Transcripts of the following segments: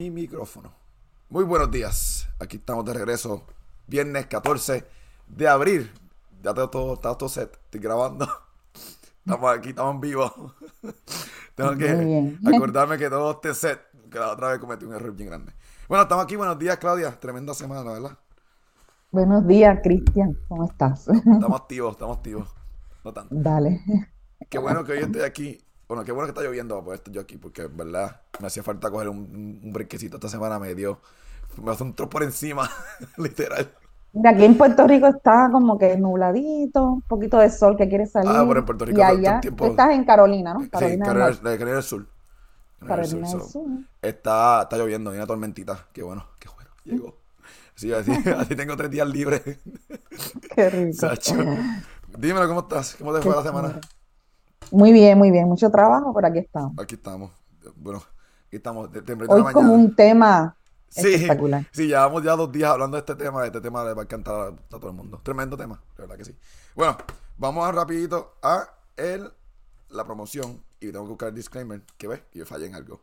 mi micrófono. Muy buenos días. Aquí estamos de regreso. Viernes 14 de abril. Ya tengo todo, está todo set. Estoy grabando. Estamos aquí, estamos en vivo. Tengo que acordarme que todo esté set. Que la otra vez cometí un error bien grande. Bueno, estamos aquí. Buenos días, Claudia. Tremenda semana, ¿verdad? Buenos días, Cristian. ¿Cómo estás? Estamos activos, estamos activos. No tanto. Dale. Qué bueno que hoy estoy aquí bueno, qué bueno que está lloviendo por esto yo aquí, porque en verdad me hacía falta coger un, un esta semana, me dio, me hace un trozo por encima, literal. De aquí en Puerto Rico está como que nubladito, un poquito de sol que quiere salir. Ah, bueno, en Puerto Rico y allá, tiempo... estás en Carolina, ¿no? Carolina sí, Carolina, del, Carolina del Sur. Carolina del Sur. Está, está lloviendo, hay una tormentita. Qué bueno, qué bueno, llegó. Sí, así, así tengo tres días libres. Qué rico. Dímelo, ¿cómo estás? ¿Cómo te fue la semana? Muy bien, muy bien. Mucho trabajo, pero aquí estamos. Aquí estamos. Bueno, aquí estamos. De, Hoy la como un tema sí, espectacular. Sí, llevamos ya dos días hablando de este tema. Este tema le va a encantar a, todo el mundo. Tremendo tema, de verdad que sí. Bueno, vamos a rapidito a el, la promoción. Y tengo que buscar el disclaimer, que ves, que yo fallé en algo.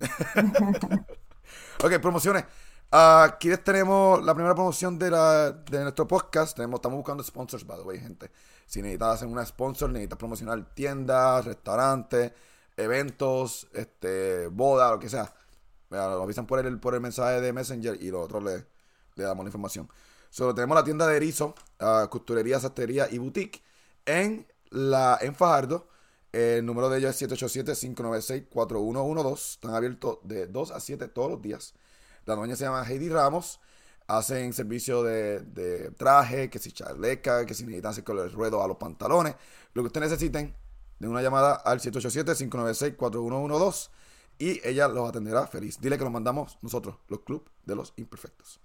ok, promociones. Aquí les tenemos la primera promoción de, la, de nuestro podcast. Tenemos, estamos buscando sponsors, by the way, gente. Si necesitas hacer una sponsor, necesitas promocionar tiendas, restaurantes, eventos, este, boda, lo que sea. Lo avisan por el, por el mensaje de Messenger y lo otro le, le damos la información. Solo tenemos la tienda de erizo, costurería, sastrería y boutique en, la, en Fajardo. El número de ellos es 787-596-4112. Están abiertos de 2 a 7 todos los días. La dueña se llama Heidi Ramos hacen servicio de, traje, que si chaleca, que si necesitan hacer el ruedo a los pantalones, lo que ustedes necesiten, de una llamada al 787-596-4112 y ella los atenderá feliz. Dile que los mandamos nosotros, los Club de los Imperfectos.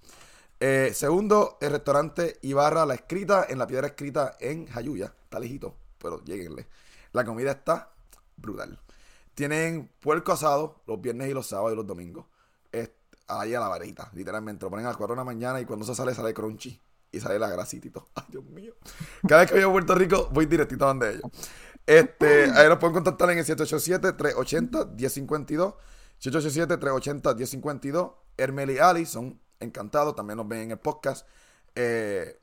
Eh, segundo, el restaurante Ibarra La Escrita, en la piedra escrita en Jayuya. Está lejito, pero lleguenle. La comida está brutal. Tienen puerco asado los viernes y los sábados y los domingos ahí a la varita, literalmente. Lo ponen a las 4 de la mañana y cuando se sale, sale crunchy. Y sale la grasita. Ay, Dios mío. Cada vez que voy a Puerto Rico, voy directito donde ellos. Este, ahí los pueden contactar en el 787-380-1052. 787-380-1052. Hermel y Ali son encantados. También nos ven en el podcast. Eh,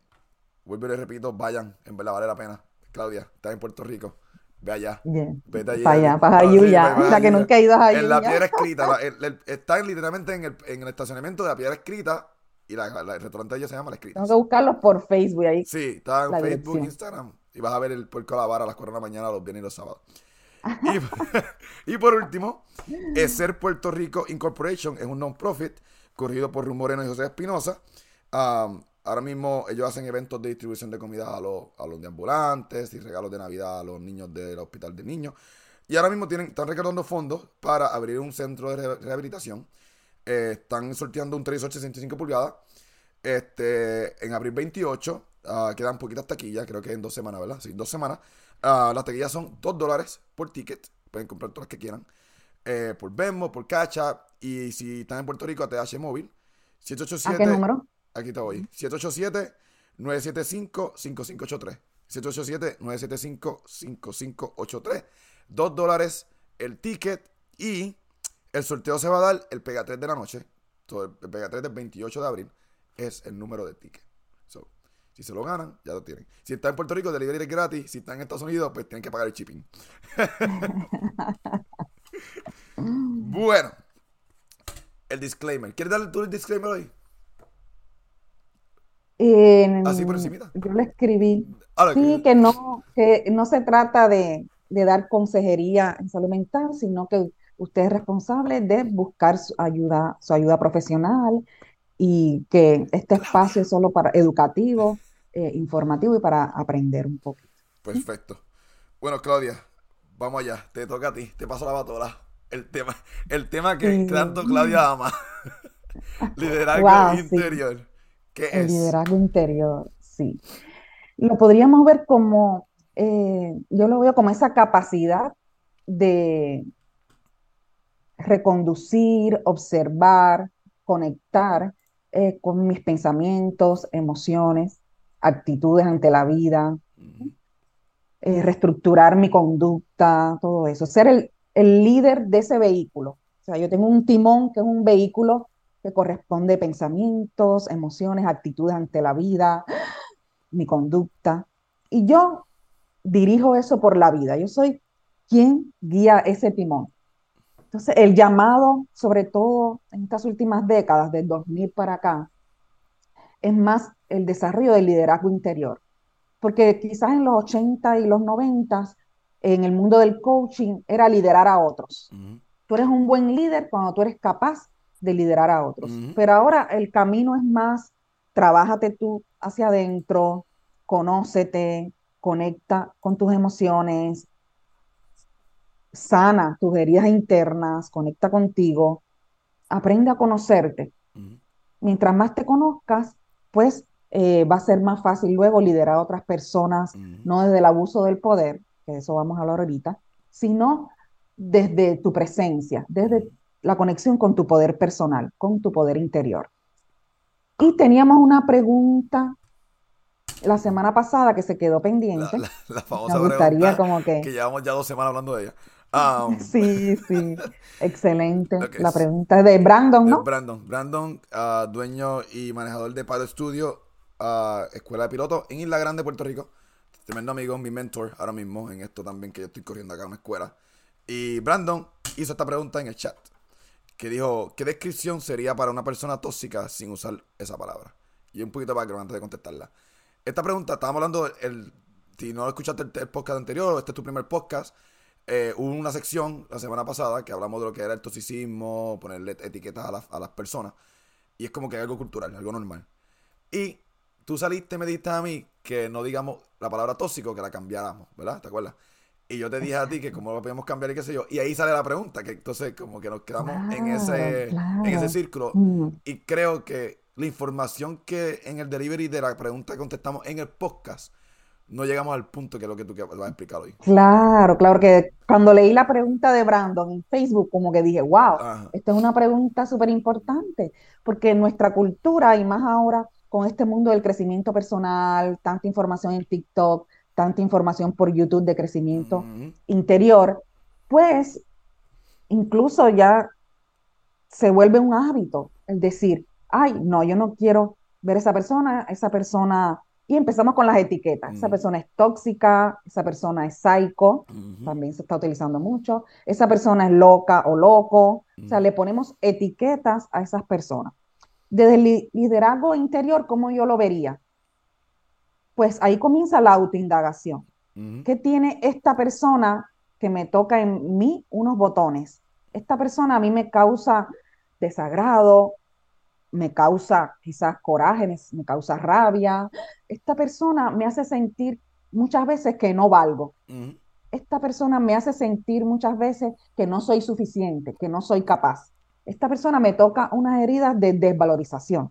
vuelvo y les repito, vayan. En verdad vale la pena. Claudia, estás en Puerto Rico. Ve allá. Vete allá. Para allá, para Jayuya. la que nunca he ido a Jayuya. En la piedra escrita. está literalmente en el, en el, estacionamiento de la piedra escrita. Y la, el restaurante de ellos se llama La Escrita. Tengo que buscarlos por Facebook ahí. Sí, está en Facebook, Instagram. Y vas a ver el puerco a la vara a las 4 de la mañana los viernes y los sábados. y, por último, Ser Puerto Rico Incorporation es un non-profit corrido por Ru Moreno y José Espinosa. Ahora mismo ellos hacen eventos de distribución de comida a los, a los ambulantes y regalos de Navidad a los niños del hospital de niños. Y ahora mismo tienen, están recaudando fondos para abrir un centro de rehabilitación. Eh, están sorteando un televisor 65 pulgadas. Este, en abril 28 ah, quedan poquitas taquillas, creo que en dos semanas, ¿verdad? Sí, dos semanas. Ah, las taquillas son 2 dólares por ticket. Pueden comprar todas las que quieran. Eh, por Venmo, por Cacha. Y si están en Puerto Rico, ATH móvil. 787, ¿A qué número? Aquí te voy. 787-975-5583. 787-975-5583. Dos dólares el ticket y el sorteo se va a dar el Pega 3 de la noche. el Pega 3 del 28 de abril es el número de ticket. si se lo ganan, ya lo tienen. Si está en Puerto Rico, delivery es gratis. Si está en Estados Unidos, pues tienen que pagar el shipping. bueno, el disclaimer. ¿Quieres darle tú el disclaimer hoy? Así por Yo le escribí. sí, que no, que no se trata de, dar consejería en salud mental, sino que usted es responsable de buscar su ayuda, su ayuda profesional y que este espacio es solo para educativo, eh, informativo y para aprender un poquito. Perfecto. Bueno, Claudia, vamos allá. Te toca a ti. Te paso la batola. El tema, el tema que tanto Claudia ama. Liderazgo interior el liderazgo interior, sí. Lo podríamos ver como, eh, yo lo veo como esa capacidad de reconducir, observar, conectar eh, con mis pensamientos, emociones, actitudes ante la vida, eh, reestructurar mi conducta, todo eso. Ser el, el líder de ese vehículo, O sea, yo tengo un timón que es un vehículo que corresponde a pensamientos, emociones, actitudes ante la vida, mi conducta. Y yo dirijo eso por la vida. Yo soy quien guía ese timón. Entonces, el llamado, sobre todo en estas últimas décadas, del 2000 para acá, es más el desarrollo del liderazgo interior. Porque quizás en los 80 y los 90, en el mundo del coaching, era liderar a otros. Tú eres un buen líder cuando tú eres capaz de liderar a otros. Pero ahora el camino es más, trabájate tú hacia adentro, conócete, conecta con tus emociones, sana tus heridas internas, conecta contigo, aprende a conocerte. Mientras más te conozcas, pues eh, va a ser más fácil luego liderar a otras personas, no desde el abuso del poder, que eso vamos a hablar ahorita, sino desde tu presencia, desde la conexión con tu poder personal, con tu poder interior. Y teníamos una pregunta la semana pasada que se quedó pendiente. La, famosa Me gustaría como que... Que llevamos ya dos semanas hablando de ella. Um, sí, sí, excelente. La pregunta es de Brandon, ¿no? Brandon, Brandon, uh, dueño y manejador de Pilot Studio, uh, Escuela de Pilotos en Isla Grande, Puerto Rico. Tremendo amigo, mi mentor ahora mismo en esto también que yo estoy corriendo acá en una escuela. Y Brandon hizo esta pregunta en el chat, que dijo, ¿qué descripción sería para una persona tóxica sin usar esa palabra? Y un poquito para que antes de contestarla. Esta pregunta, estábamos hablando, el, si no escuchaste el, podcast anterior, este es tu primer podcast, eh, hubo una sección la semana pasada que hablamos de lo que era el toxicismo, ponerle etiquetas a, a las personas. Y es como que algo cultural, algo normal. Y tú saliste y me dijiste a mí que no digamos la palabra tóxico, que la cambiáramos, ¿verdad? ¿Te acuerdas? Y yo te dije a ti que cómo lo podíamos cambiar y qué sé yo. Y ahí sale la pregunta, que entonces como que nos quedamos en, ese, en ese círculo. Mm. Y creo que la información que en el delivery de la pregunta que contestamos en el podcast, no llegamos al punto que es lo que tú vas a explicar hoy. Claro, claro, que cuando leí la pregunta de Brandon en Facebook, como que dije, wow, esta es una pregunta súper importante, porque en nuestra cultura, y más ahora con este mundo del crecimiento personal, tanta información en TikTok, tanta información por YouTube de crecimiento interior, pues incluso ya se vuelve un hábito el decir, ay, no, yo no quiero ver a esa persona, esa persona, y empezamos con las etiquetas, esa persona es tóxica, esa persona es psycho, también se está utilizando mucho, esa persona es loca o loco, o sea, le ponemos etiquetas a esas personas. Desde el liderazgo interior, ¿cómo yo lo vería? Pues ahí comienza la autoindagación. ¿Qué tiene esta persona que me toca en mí unos botones? Esta persona a mí me causa desagrado, me causa quizás coraje, me, causa rabia. Esta persona me hace sentir muchas veces que no valgo. Esta persona me hace sentir muchas veces que no soy suficiente, que no soy capaz. Esta persona me toca unas heridas de desvalorización.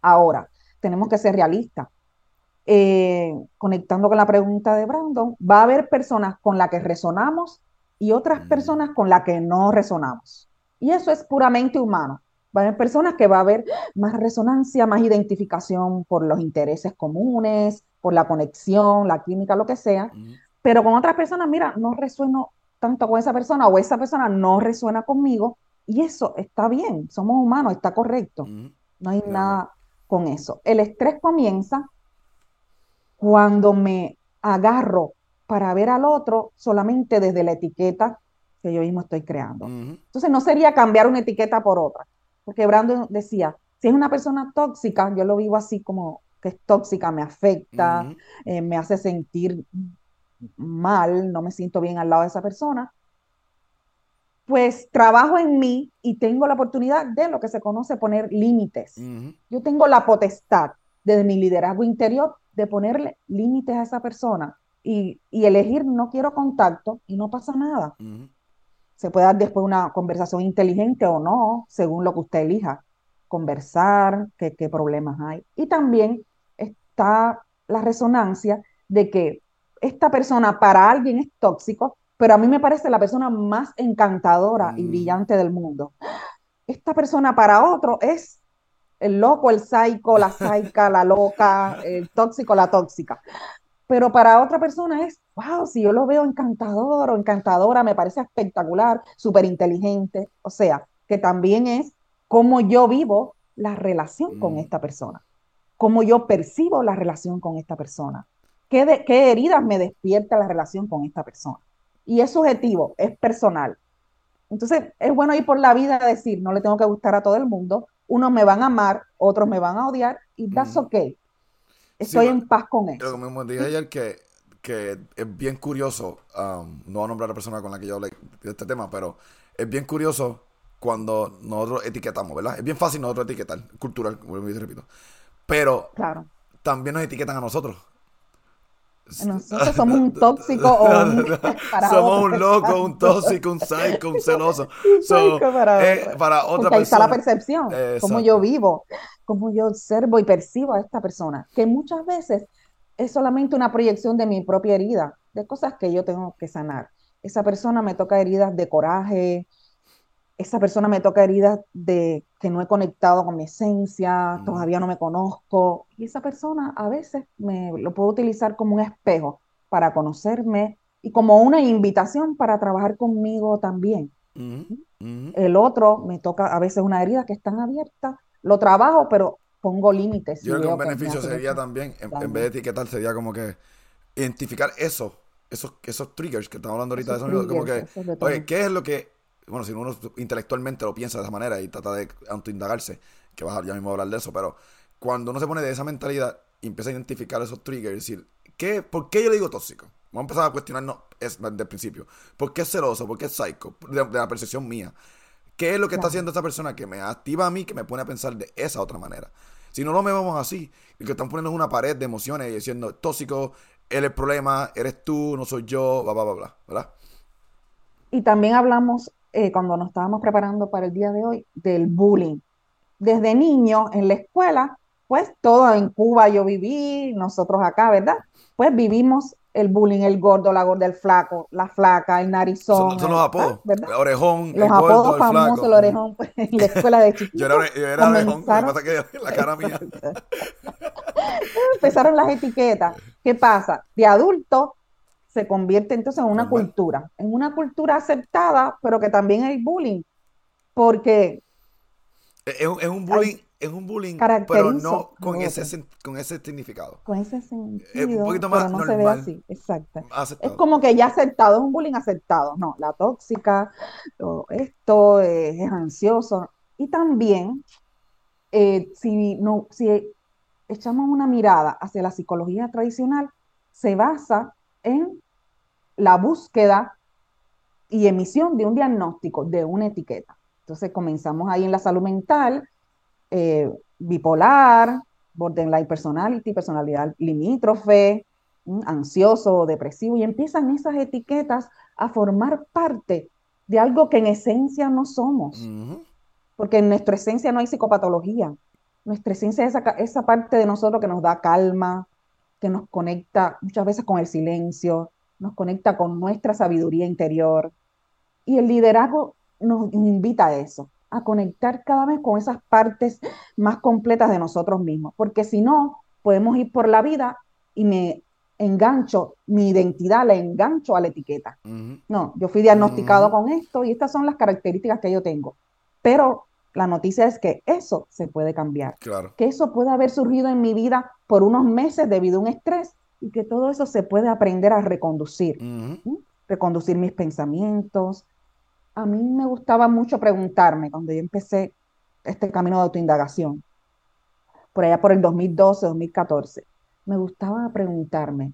Ahora, tenemos que ser realistas. Eh, conectando con la pregunta de Brandon, va a haber personas con las que resonamos y otras personas con las que no resonamos. Y eso es puramente humano. Va a haber personas que va a haber más resonancia, más identificación por los intereses comunes, por la conexión, la química, lo que sea. Pero con otras personas, mira, no resueno tanto con esa persona o esa persona no resuena conmigo. Y eso está bien, somos humanos, está correcto. No hay nada con eso. El estrés comienza cuando me agarro para ver al otro solamente desde la etiqueta que yo mismo estoy creando. Entonces no sería cambiar una etiqueta por otra, porque Brandon decía, si es una persona tóxica, yo lo vivo así como que es tóxica, me afecta, eh, me hace sentir mal, no me siento bien al lado de esa persona, pues trabajo en mí y tengo la oportunidad de lo que se conoce poner límites. Yo tengo la potestad desde mi liderazgo interior de ponerle límites a esa persona y, elegir no quiero contacto y no pasa nada. Se puede dar después una conversación inteligente o no, según lo que usted elija. Conversar, qué, qué problemas hay. Y también está la resonancia de que esta persona para alguien es tóxico, pero a mí me parece la persona más encantadora y mm. brillante del mundo. Esta persona para otro es el loco, el psycho, la saica, la loca, el tóxico, la tóxica. pero para otra persona es, wow, si yo lo veo encantador o encantadora, me parece espectacular, súper inteligente, o sea, que también es cómo yo vivo la relación con mm. esta persona, cómo yo percibo la relación con esta persona, qué, qué heridas me despierta la relación con esta persona. Y es subjetivo, es personal. Entonces, es bueno ir por la vida a decir, no le tengo que gustar a todo el mundo, unos me van a amar, otros me van a odiar, y that's okay. Estoy en paz con eso. Como me dije ayer que, que es bien curioso, um, no voy a nombrar a la persona con la que yo hablé de este tema, pero es bien curioso cuando nosotros etiquetamos, ¿verdad? Es bien fácil nosotros etiquetar, cultural, como repito. Pero claro. también nos etiquetan a nosotros. Nosotros somos un tóxico o un Somos un loco, un tóxico, un psycho, un celoso. para, eh, para, otra persona. Ahí está la percepción, cómo yo vivo, cómo yo observo y percibo a esta persona, que muchas veces es solamente una proyección de mi propia herida, de cosas que yo tengo que sanar. Esa persona me toca heridas de coraje, esa persona me toca heridas de que no he conectado con mi esencia, mm. todavía no me conozco. Y esa persona a veces me lo puedo utilizar como un espejo para conocerme y como una invitación para trabajar conmigo también. El otro me toca a veces una herida que están abiertas, lo trabajo, pero pongo límites. Yo creo que un beneficio sería también, en, vez de etiquetar, sería como que identificar eso, esos, esos triggers que estamos hablando ahorita de sonido, como que, oye, ¿qué es lo que bueno, si uno intelectualmente lo piensa de esa manera y trata de autoindagarse, que vas a ya mismo hablar de eso, pero cuando uno se pone de esa mentalidad y empieza a identificar esos triggers, decir, ¿qué, ¿por qué yo le digo tóxico? Vamos a empezar a cuestionarnos es, desde el principio. ¿Por qué es celoso? ¿Por qué es psycho? De, la percepción mía. ¿Qué es lo que está haciendo esta persona que me activa a mí, que me pone a pensar de esa otra manera? Si no lo vemos así, y que están poniendo una pared de emociones y diciendo, tóxico, él es el problema, eres tú, no soy yo, bla, bla, bla, bla, ¿verdad? Y también hablamos eh, cuando nos estábamos preparando para el día de hoy, del bullying. Desde niño en la escuela, pues todo en Cuba yo viví, nosotros acá, ¿verdad? Pues vivimos el bullying, el gordo, la gorda, el flaco, la flaca, el narizón. Son, los apodos, ¿verdad? El orejón, los el apodos gordo, famosos, el, el orejón, pues, en la escuela de chiquitos. yo era, yo era orejón, lo que pasa que la cara mía. Empezaron las etiquetas. ¿Qué pasa? De adulto se convierte entonces en una cultura, en una cultura aceptada, pero que también hay bullying, porque... Es, un bullying, es un bullying, pero no con ese, con ese significado. Con ese sentido, es un poquito más pero no se ve así, exacto. Es como que ya aceptado, es un bullying aceptado. No, la tóxica, esto es, ansioso. Y también, eh, si, no, si echamos una mirada hacia la psicología tradicional, se basa en la búsqueda y emisión de un diagnóstico, de una etiqueta. Entonces comenzamos ahí en la salud mental, eh, bipolar, borderline personality, personalidad limítrofe, mm, ansioso, depresivo, y empiezan esas etiquetas a formar parte de algo que en esencia no somos. Porque en nuestra esencia no hay psicopatología. Nuestra esencia es esa, esa parte de nosotros que nos da calma, que nos conecta muchas veces con el silencio, nos conecta con nuestra sabiduría interior. Y el liderazgo nos invita a eso, a conectar cada vez con esas partes más completas de nosotros mismos, porque si no, podemos ir por la vida y me engancho, mi identidad la engancho a la etiqueta. No, yo fui diagnosticado con esto y estas son las características que yo tengo. Pero la noticia es que eso se puede cambiar. Claro. Que eso puede haber surgido en mi vida por unos meses debido a un estrés y que todo eso se puede aprender a reconducir, reconducir mis pensamientos. A mí me gustaba mucho preguntarme cuando yo empecé este camino de autoindagación, por allá por el 2012, 2014, me gustaba preguntarme,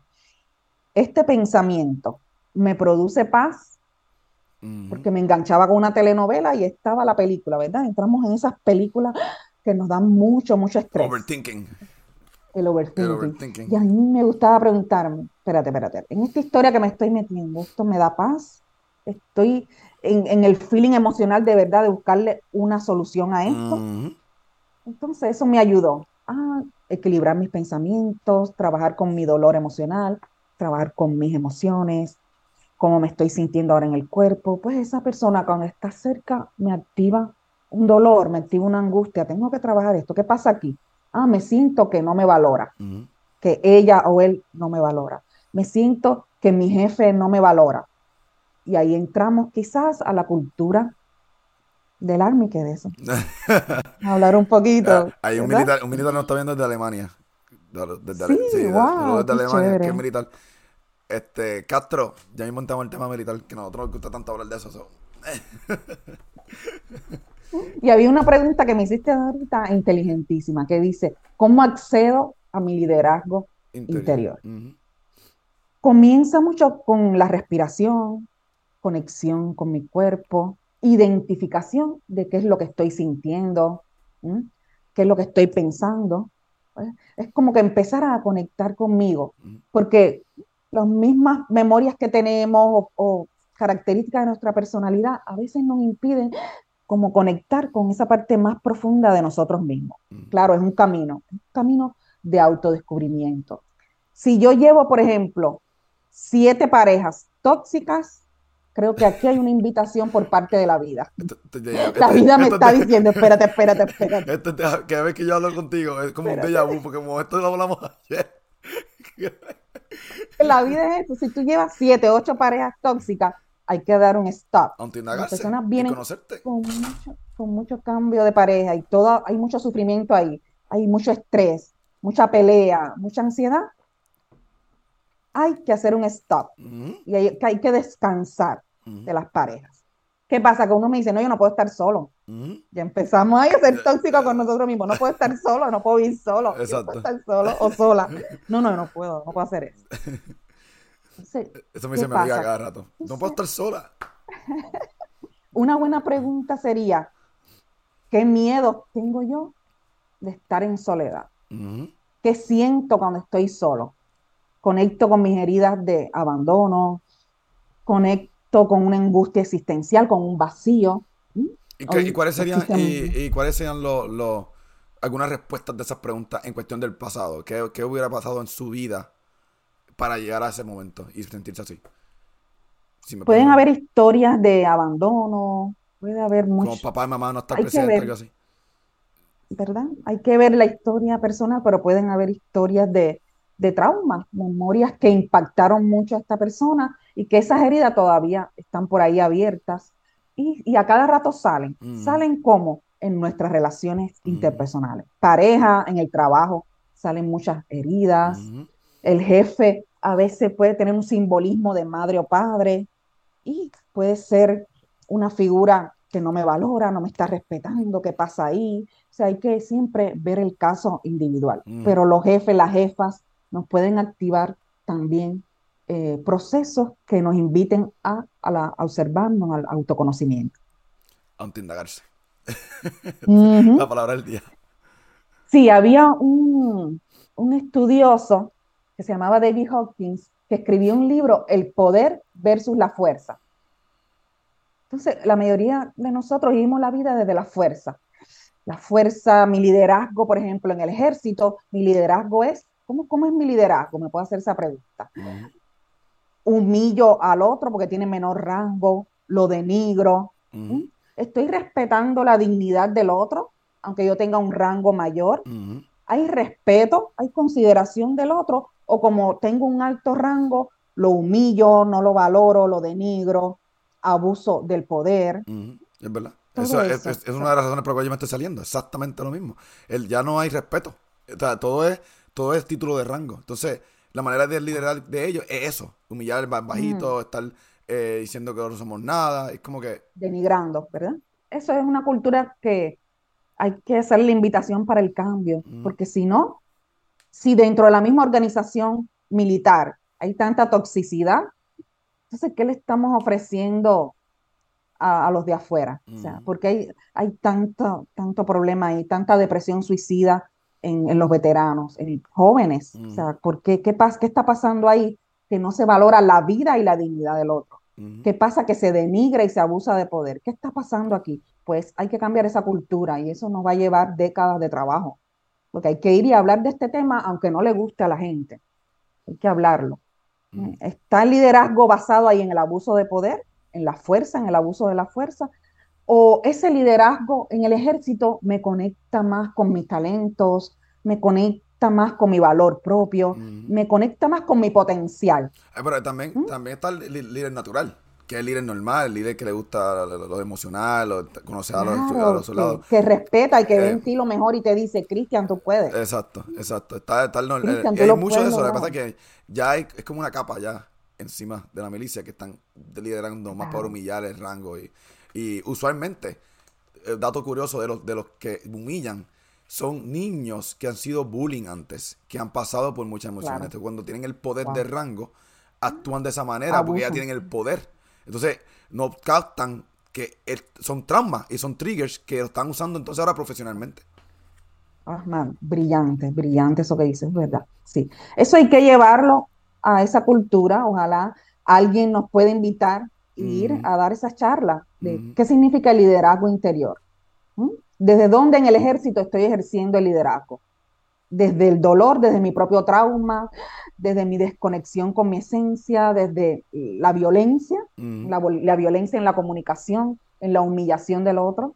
¿este pensamiento me produce paz? Porque me enganchaba con una telenovela y estaba la película, ¿verdad? Entramos en esas películas que nos dan mucho, mucho estrés. Overthinking el overthinking. Y a mí me gustaba preguntarme, espérate, espérate, en esta historia que me estoy metiendo, ¿esto me da paz? ¿Estoy en, el feeling emocional de verdad de buscarle una solución a esto? Entonces eso me ayudó a equilibrar mis pensamientos, trabajar con mi dolor emocional, trabajar con mis emociones, cómo me estoy sintiendo ahora en el cuerpo. Pues esa persona cuando está cerca me activa un dolor, me activa una angustia, tengo que trabajar esto. ¿Qué pasa aquí? Ah, me siento que no me valora. que ella o él no me valora. Me siento que mi jefe no me valora. Y ahí entramos quizás a la cultura del army que de eso. hablar un poquito. Ah, hay un militar, un militar nos está viendo desde Alemania. Desde, sí, wow, desde Alemania, que es militar. Este, Castro, ya mismo entramos el tema militar, que a nosotros nos gusta tanto hablar de eso. y había una pregunta que me hiciste ahorita inteligentísima, que dice, ¿cómo accedo a mi liderazgo interior? Comienza mucho con la respiración, conexión con mi cuerpo, identificación de qué es lo que estoy sintiendo, qué es lo que estoy pensando. Es como que empezar a conectar conmigo, porque las mismas memorias que tenemos o, características de nuestra personalidad a veces nos impiden como conectar con esa parte más profunda de nosotros mismos. Claro, es un camino, un camino de autodescubrimiento. Si yo llevo, por ejemplo, siete parejas tóxicas, creo que aquí hay una invitación por parte de la vida. la vida me está diciendo, espérate, espérate, espérate. Cada vez que yo hablo contigo es como un déjà vu, porque como esto lo hablamos ayer. la vida es esto. Si tú llevas siete, ocho parejas tóxicas, hay que dar un stop. Las personas vienen con mucho, con mucho cambio de pareja y todo, hay mucho sufrimiento ahí, hay mucho estrés, mucha pelea, mucha ansiedad. Hay que hacer un stop y hay, hay, que descansar de las parejas. ¿Qué pasa? Que uno me dice, no, yo no puedo estar solo. Ya empezamos a ser tóxicos con nosotros mismos. No puedo estar solo, no puedo ir solo. No puedo estar solo o sola. No, no, no puedo, no puedo hacer eso. eso me dice cada rato. No puedo estar sola. Una buena pregunta sería, ¿qué miedo tengo yo de estar en soledad? ¿Qué siento cuando estoy solo? Conecto con mis heridas de abandono, conecto con una angustia existencial, con un vacío. ¿Y, cuáles serían, y, cuáles serían los, algunas respuestas de esas preguntas en cuestión del pasado? ¿Qué, hubiera pasado en su vida para llegar a ese momento y sentirse así? Pueden haber historias de abandono, puede haber mucho. Como papá y mamá no están presentes, algo así. ¿Verdad? Hay que ver la historia personal, pero pueden haber historias de, de trauma, memorias que impactaron mucho a esta persona y que esas heridas todavía están por ahí abiertas y, a cada rato salen. Mm. ¿Salen como En nuestras relaciones mm. interpersonales. Pareja, en el trabajo, salen muchas heridas. Mm-hmm. El jefe a veces puede tener un simbolismo de madre o padre y puede ser una figura que no me valora, no me está respetando, ¿qué pasa ahí? O sea, hay que siempre ver el caso individual. Mm. Pero los jefes, las jefas, nos pueden activar también eh, procesos que nos inviten a, a, observarnos, al autoconocimiento. A indagarse. La palabra del día. Sí, había un, un estudioso que se llamaba David Hawkins que escribió un libro, El poder versus la fuerza. Entonces, la mayoría de nosotros vivimos la vida desde la fuerza. La fuerza, mi liderazgo, por ejemplo, en el ejército, mi liderazgo es ¿Cómo, es mi liderazgo? Me puedo hacer esa pregunta. Humillo al otro porque tiene menor rango, lo denigro. Estoy respetando la dignidad del otro, aunque yo tenga un rango mayor. Hay respeto, hay consideración del otro, o como tengo un alto rango, lo humillo, no lo valoro, lo denigro, abuso del poder. Es verdad. Eso, es, una de las razones por las cuales yo me estoy saliendo. Exactamente lo mismo. El, ya no hay respeto. O sea, todo es todo es título de rango. Entonces, la manera de liderar de ellos es eso, humillar el bajito, estar eh, diciendo que no somos nada, es como que... Denigrando, ¿verdad? Eso es una cultura que hay que hacer la invitación para el cambio, porque si no, si dentro de la misma organización militar hay tanta toxicidad, entonces, ¿qué le estamos ofreciendo a, los de afuera? O sea, porque hay, hay tanto, tanto problema y tanta depresión suicida, en, los veteranos, en jóvenes. O sea, ¿por qué, qué, ¿qué está pasando ahí? Que no se valora la vida y la dignidad del otro. ¿Qué pasa? Que se denigra y se abusa de poder. ¿Qué está pasando aquí? Pues hay que cambiar esa cultura y eso nos va a llevar décadas de trabajo. Porque hay que ir y hablar de este tema aunque no le guste a la gente. Hay que hablarlo. ¿Está el liderazgo basado ahí en el abuso de poder, en la fuerza, en el abuso de la fuerza? o ese liderazgo en el ejército me conecta más con mis talentos, me conecta más con mi valor propio, me conecta más con mi potencial. pero también, ¿Mm? también está el líder natural que es el líder normal, el líder que le gusta lo, emocional, lo, conocer a, los, soldados. Que, respeta y que ve en ti lo mejor y te dice, Cristian, tú puedes. Exacto, exacto. Está, está el, hay mucho de eso. Lo que pasa es que ya hay, es como una capa ya encima de la milicia que están liderando más para humillar el rango. Y, y usualmente, el dato curioso de los, de los que humillan son niños que han sido bullying antes, que han pasado por muchas emociones. Cuando tienen el poder de rango, actúan de esa manera porque ya tienen el poder. Entonces, no captan que son traumas y son triggers que lo están usando entonces ahora profesionalmente. Ah, man, brillante, brillante eso que dices, ¿verdad? Sí. Eso hay que llevarlo a esa cultura. Ojalá alguien nos pueda invitar a ir a dar esa charla de qué significa el liderazgo interior. ¿Mm? ¿Desde dónde en el ejército estoy ejerciendo el liderazgo? Desde el dolor, desde mi propio trauma, desde mi desconexión con mi esencia, desde la violencia, la, violencia en la comunicación, en la humillación del otro.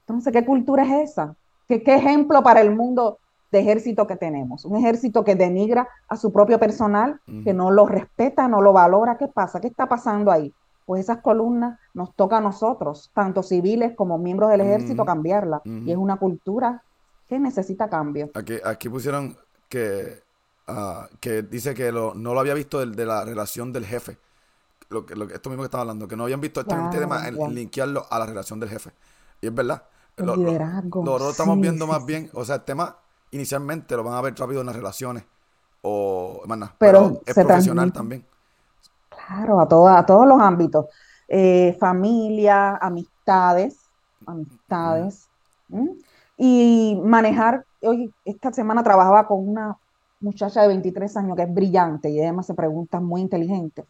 Entonces, ¿qué cultura es esa? ¿Qué, qué ejemplo para el mundo de ejército que tenemos? Un ejército que denigra a su propio personal, que no lo respeta, no lo valora. ¿Qué pasa? ¿Qué está pasando ahí? Pues esas columnas nos toca a nosotros, tanto civiles como miembros del ejército, cambiarla. Y es una cultura que necesita cambio. Aquí, aquí pusieron que Ah, que dice que no lo había visto de, la relación del jefe. Lo que, lo esto mismo que estaba hablando, que no habían visto este tema en, linkearlo a la relación del jefe. Y es verdad. lo, Lo, estamos viendo más bien, o sea, el tema inicialmente lo van a ver rápido en las relaciones. O, pero, es profesional también. Claro, a, a todos los ámbitos. Eh, familia, amistades, amistades. Y manejar, hoy, esta semana trabajaba con una muchacha de 23 años que es brillante y además se pregunta muy inteligente.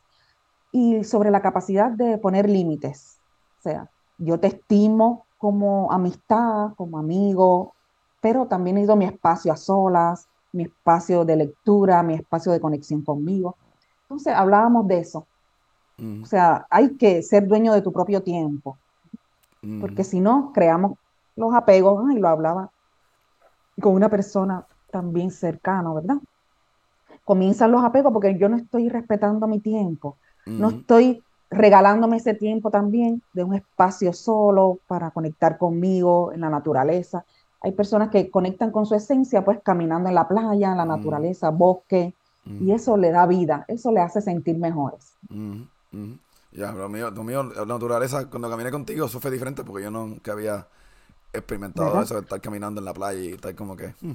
Y sobre la capacidad de poner límites. O sea, yo te estimo como amistad, como amigo, pero también he ido mi espacio a solas, mi espacio de lectura, mi espacio de conexión conmigo. Entonces hablábamos de eso. O sea, hay que ser dueño de tu propio tiempo, porque si no, creamos los apegos, y lo hablaba con una persona también cercano, ¿verdad? Comienzan los apegos porque yo no estoy respetando mi tiempo, no estoy regalándome ese tiempo también de un espacio solo para conectar conmigo en la naturaleza. Hay personas que conectan con su esencia, pues caminando en la playa, en la naturaleza, bosque, y eso le da vida, eso le hace sentir mejores. Ya, lo mío, lo mío, la naturaleza, cuando caminé contigo, eso fue diferente porque yo nunca había experimentado eso de estar caminando en la playa y estar como que... Hmm,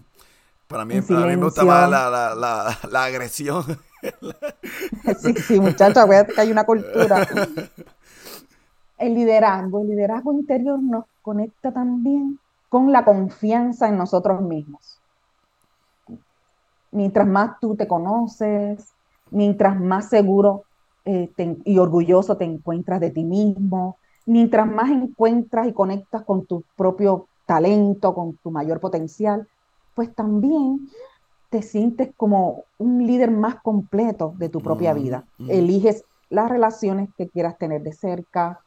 para mí, para mí me gusta más la, la, la, la agresión. sí, sí, muchachos, acuérdate que hay una cultura. El liderazgo, el liderazgo interior nos conecta también con la confianza en nosotros mismos. Mientras más tú te conoces, mientras más seguro eh, y orgulloso te encuentras de ti mismo, mientras más encuentras y conectas con tu propio talento, con tu mayor potencial, pues también te sientes como un líder más completo de tu propia mm, vida. Mm. Eliges las relaciones que quieras tener de cerca,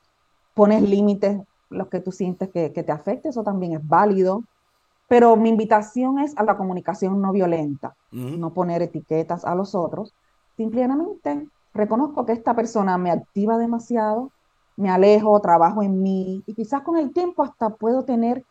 pones límites, los que tú sientes que, te afecte, eso también es válido. Pero mi invitación es a la comunicación no violenta, mm. no poner etiquetas a los otros. Simplemente reconozco que esta persona me activa demasiado, me alejo, trabajo en mí. Y quizás con el tiempo hasta puedo tener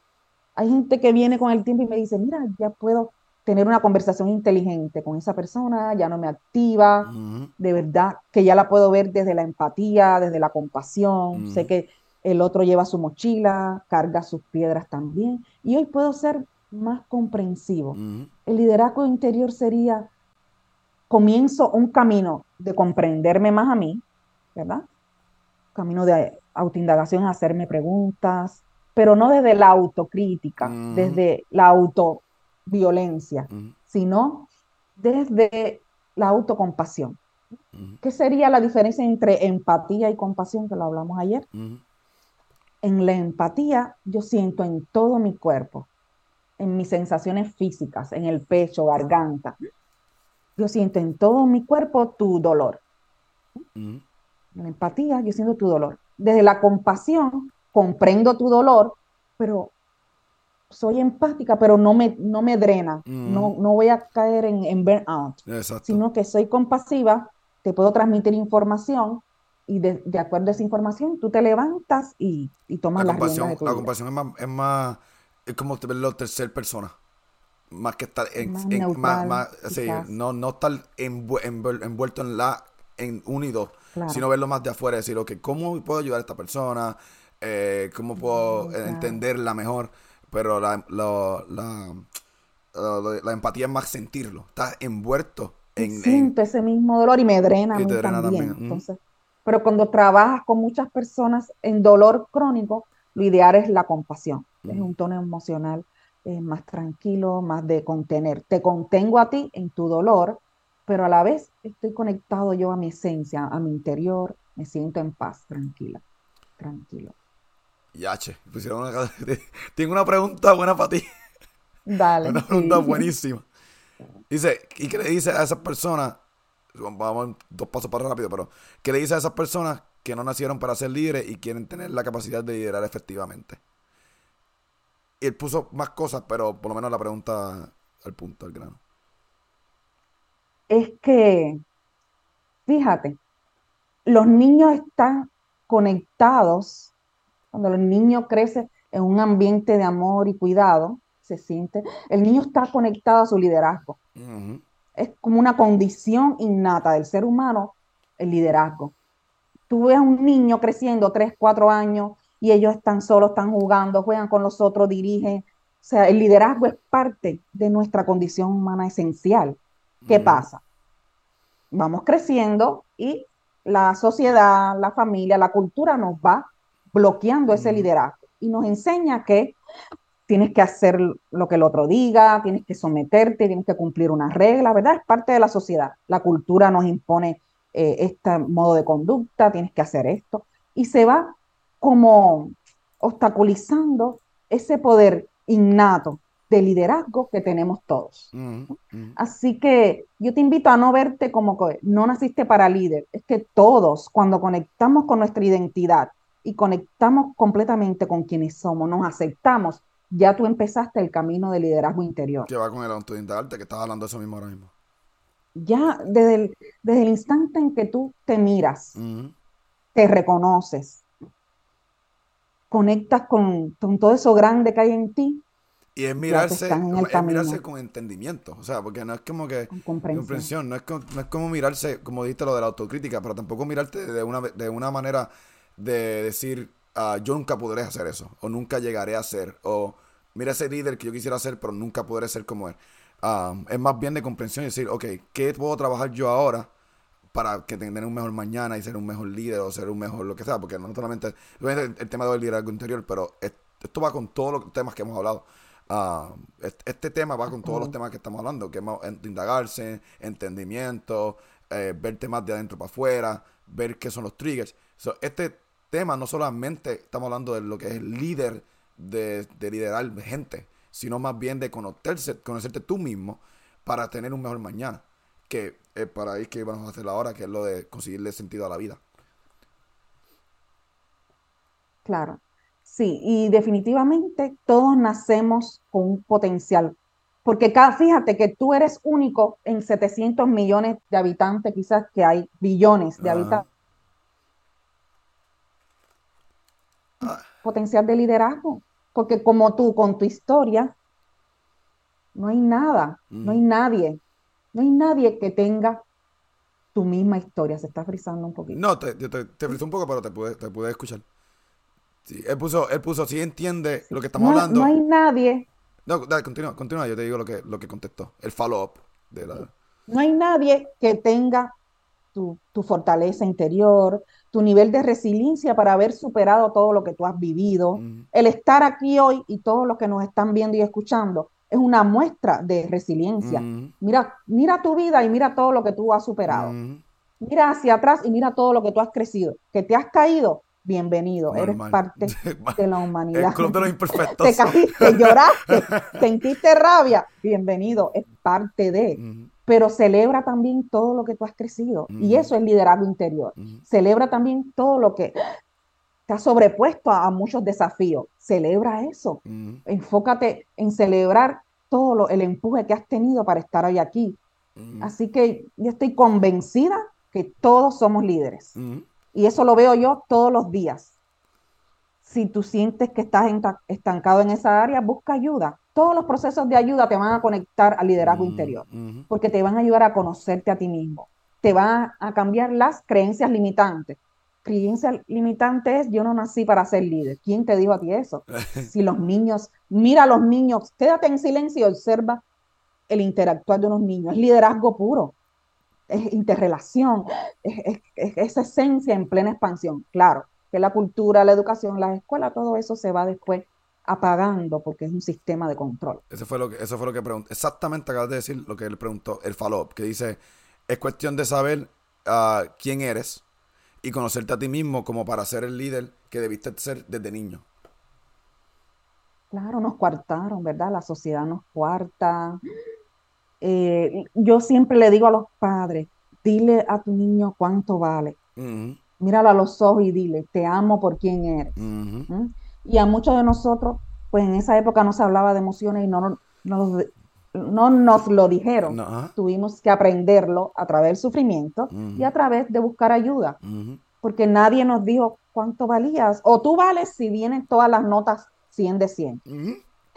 hay gente que viene con el tiempo y me dice, mira, ya puedo tener una conversación inteligente con esa persona, ya no me activa, de verdad que ya la puedo ver desde la empatía, desde la compasión, sé que el otro lleva su mochila, carga sus piedras también, y hoy puedo ser más comprensivo. El liderazgo interior sería, comienzo un camino de comprenderme más a mí, ¿verdad? Camino de autoindagación, hacerme preguntas, pero no desde la autocrítica, desde la autoviolencia, sino desde la autocompasión. ¿Qué sería la diferencia entre empatía y compasión, que lo hablamos ayer? En la empatía yo siento en todo mi cuerpo, en mis sensaciones físicas, en el pecho, garganta. Yo siento en todo mi cuerpo tu dolor. En la empatía yo siento tu dolor. Desde la compasión comprendo tu dolor, pero soy empática, pero no me, no me drena, no, no voy a caer en, en burnout, sino que soy compasiva, te puedo transmitir información y de, acuerdo a esa información tú te levantas y, y tomas la compasión, La compasión es más, es más, es como verlo tercer persona, más que estar en, más, más, no, no estar envuelto en la en unido, sino verlo más de afuera, decir, ok, ¿cómo puedo ayudar a esta persona? Eh, ¿Cómo puedo entenderla mejor? pero la, la, la, empatía es más sentirlo, estás envuelto en... Siento ese mismo dolor y me drena, también. Entonces, pero cuando trabajas con muchas personas en dolor crónico, lo ideal es la compasión, es un tono emocional eh, más tranquilo, más de contener. Te contengo a ti en tu dolor, pero a la vez estoy conectado yo a mi esencia, a mi interior, me siento en paz, tranquila, tranquilo. Yache, pusieron una... Tengo una pregunta buena para ti. Dale. Una pregunta buenísima. Dice, ¿y qué le dice a esas personas? Vamos dos pasos para rápido, pero ¿qué le dice a esas personas que no nacieron para ser líderes y quieren tener la capacidad de liderar efectivamente? Y él puso más cosas, pero por lo menos la pregunta al punto, al grano. Es que, fíjate, los niños están conectados cuando el niño crece en un ambiente de amor y cuidado, se siente, el niño está conectado a su liderazgo. Es como una condición innata del ser humano el liderazgo. Tú ves a un niño creciendo tres, cuatro años y ellos están solos, están jugando, juegan con los otros, dirigen. O sea, el liderazgo es parte de nuestra condición humana esencial. ¿Qué pasa? Vamos creciendo y la sociedad, la familia, la cultura nos va bloqueando ese liderazgo y nos enseña que tienes que hacer lo que el otro diga, tienes que someterte, tienes que cumplir una regla, ¿verdad? Es parte de la sociedad. La cultura nos impone eh, este modo de conducta, tienes que hacer esto, y se va como obstaculizando ese poder innato de liderazgo que tenemos todos. Así que yo te invito a no verte como que no naciste para líder, es que todos cuando conectamos con nuestra identidad, y conectamos completamente con quienes somos, nos aceptamos, ya tú empezaste el camino de liderazgo interior. ¿Qué va con el que estás hablando de eso mismo ahora mismo? Ya desde el, desde el instante en que tú te miras, te reconoces, conectas con, todo eso grande que hay en ti, y es mirarse, es mirarse con entendimiento, o sea, porque no es como que comprensión, no, es como, no es como mirarse, como dijiste lo de la autocrítica, pero tampoco mirarte de una, de una manera de decir, ah, yo nunca podré hacer eso, o nunca llegaré a ser, o mira ese líder que yo quisiera ser, pero nunca podré ser como él. Es más bien de comprensión y decir, ok, ¿qué puedo trabajar yo ahora para que tener un mejor mañana y ser un mejor líder o ser un mejor lo que sea? Porque no solamente el, el tema del liderazgo interior, pero esto va con todos los temas que hemos hablado. Ah, este, tema va con todos los temas que estamos hablando, que es indagarse, entendimiento, eh, ver temas de adentro para afuera, ver qué son los triggers. este tema no solamente estamos hablando de lo que es el líder de, liderar gente, sino más bien de conocerse, conocerte tú mismo para tener un mejor mañana. Que es para ahí que vamos a hacer ahora, que es lo de conseguirle sentido a la vida. Claro, sí, y definitivamente todos nacemos con un potencial, porque cada, fíjate que tú eres único en 700 millones de habitantes, quizás que hay billones de habitantes potencial de liderazgo, porque como tú con tu historia, no hay nada, no hay nadie, no hay nadie que tenga tu misma historia. Se está frizando un poquito. No, te, te, un poco, pero te pude, te pude escuchar. Sí, él puso, él puso, sí entiende lo que estamos hablando. No hay nadie. No, dale, continúa, continúa, yo te digo lo que, lo que contestó, el follow-up de la... No hay nadie que tenga tu, tu, fortaleza interior, tu nivel de resiliencia para haber superado todo lo que tú has vivido. El estar aquí hoy y todos los que nos están viendo y escuchando es una muestra de resiliencia. Mira, mira tu vida y mira todo lo que tú has superado. Mira hacia atrás y mira todo lo que tú has crecido. Que te has caído, bienvenido. Eres parte de la humanidad. El de los imperfectos. te caíste, lloraste, sentiste rabia, bienvenido. Es parte de pero celebra también todo lo que tú has crecido. Y eso es liderazgo interior. Celebra también todo lo que te has sobrepuesto a, muchos desafíos. Celebra eso. Enfócate en celebrar todo lo, el empuje que has tenido para estar hoy aquí. Así que yo estoy convencida que todos somos líderes. Y eso lo veo yo todos los días. Si tú sientes que estás estancado en esa área, busca ayuda. Todos los procesos de ayuda te van a conectar al liderazgo interior, porque te van a ayudar a conocerte a ti mismo. Te van a cambiar las creencias limitantes. Creencia limitante es yo no nací para ser líder. ¿Quién te dijo a ti eso? si los niños, mira a los niños, quédate en silencio y observa el interactuar de unos niños. Es liderazgo puro, es interrelación, es, esa esencia en plena expansión. Claro, que la cultura, la educación, la escuela, todo eso se va después apagando porque es un sistema de control. Eso fue lo que, eso fue lo que preguntó. Exactamente acabas de decir lo que él preguntó, el follow-up, que dice, es cuestión de saber ah, quién eres y conocerte a ti mismo como para ser el líder que debiste ser desde niño. Claro, nos cuartaron, ¿verdad? La sociedad nos cuarta. Eh, yo siempre le digo a los padres, dile a tu niño cuánto vale. Míralo a los ojos y dile, te amo por quien eres. Y a muchos de nosotros, pues en esa época no se hablaba de emociones y no, no, no nos lo dijeron. Tuvimos que aprenderlo a través del sufrimiento y a través de buscar ayuda. Porque nadie nos dijo cuánto valías. O tú vales si vienen todas las notas 100 de 100.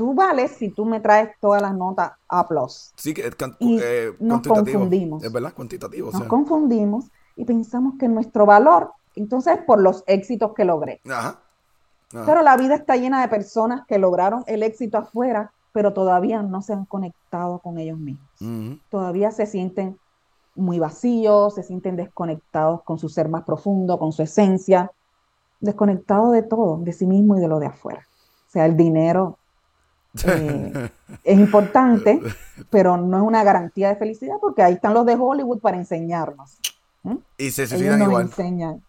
Tú vales si tú me traes todas las notas A+. Sí, que eh, nos confundimos. Es verdad, cuantitativo. Nos confundimos y pensamos que nuestro valor, entonces, por los éxitos que logré. Pero la vida está llena de personas que lograron el éxito afuera pero todavía no se han conectado con ellos mismos. Todavía se sienten muy vacíos, se sienten desconectados con su ser más profundo, con su esencia, desconectados de todo, de sí mismo y de lo de afuera. O sea, el dinero eh, es importante, pero no es una garantía de felicidad porque ahí están los de Hollywood para enseñarnos. Y se ellos nos enseñan,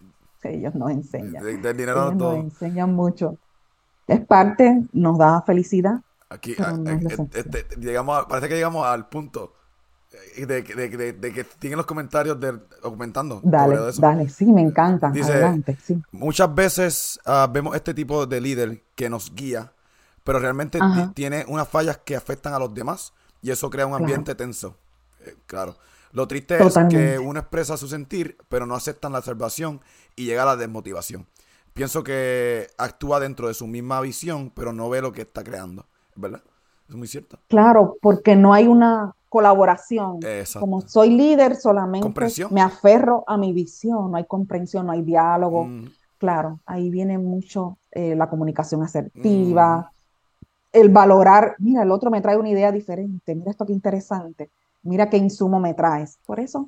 ellos nos enseñan. dinero ellos nos enseñan mucho. Es parte, nos da felicidad, Aquí, digamos, parece que llegamos al punto eh, de, que tienen los comentarios de, documentando. Dale, dale, sí, me encanta. Adelante, sí. Muchas veces ah, vemos este tipo de líder que nos guía, pero realmente tiene unas fallas que afectan a los demás y eso crea un ambiente tenso. Eh, claro. Lo triste es que uno expresa su sentir, pero no aceptan la observación y llega a la desmotivación. Pienso que actúa dentro de su misma visión, pero no ve lo que está creando. ¿verdad? Es muy cierto. Claro, porque no hay una colaboración. Como soy líder, solamente me aferro a mi visión, no hay comprensión, no hay diálogo. Mm. Claro, ahí viene mucho eh, la comunicación asertiva, mm. El valorar, mira, el otro me trae una idea diferente, mira esto qué interesante, mira qué insumo me traes. Por eso,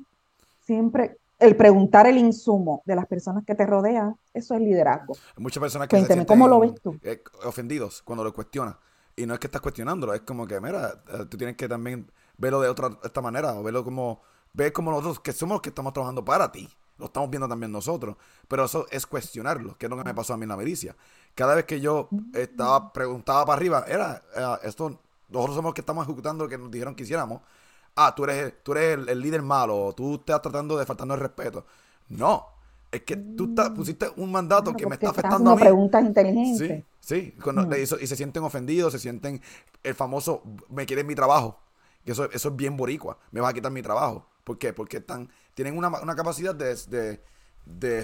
siempre el preguntar el insumo de las personas que te rodean, eso es liderazgo. Muchas personas que se ¿cómo lo ves tú? Eh, ofendidos cuando lo cuestionan. Y no es que estás cuestionándolo, es como que, mira, eh, tú tienes que también verlo de otra esta manera, o verlo como, ver como nosotros que somos los que estamos trabajando para ti. Lo estamos viendo también nosotros. Pero eso es cuestionarlo, que es lo que me pasó a mí en la milicia. Cada vez que yo estaba, preguntaba para arriba, era, esto, nosotros somos los que estamos ejecutando lo que nos dijeron que hiciéramos. Ah, tú eres, tú eres el, líder malo, tú estás tratando de faltarnos el respeto. No, es que tú pusiste un mandato que me está afectando a mí. preguntas inteligentes. Sí, sí. Mm. y, se sienten ofendidos, se sienten el famoso, me quieren mi trabajo. Que eso, eso es bien boricua. Me vas a quitar mi trabajo. ¿Por qué? Porque están, tienen una, capacidad de,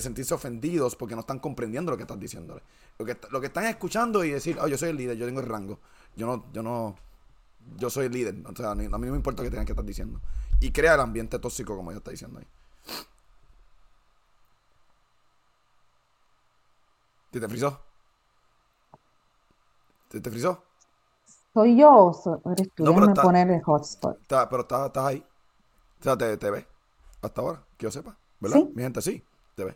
sentirse ofendidos porque no están comprendiendo lo que estás diciéndole. Lo que, lo que están escuchando y decir, oh, yo soy el líder, yo tengo el rango. Yo no, yo no, yo soy el líder. O sea, a mí no me importa lo que tengan que estar diciendo. Y crea el ambiente tóxico como ella está diciendo ahí. ¿Te te frizó? ¿Te te frizó? ¿Soy yo o eres tú? No, Déjame poner el hotspot. pero estás, estás ahí. O sea, te, te ve. Hasta ahora, que yo sepa. ¿Verdad? ¿Sí? Mi gente, sí, te ve.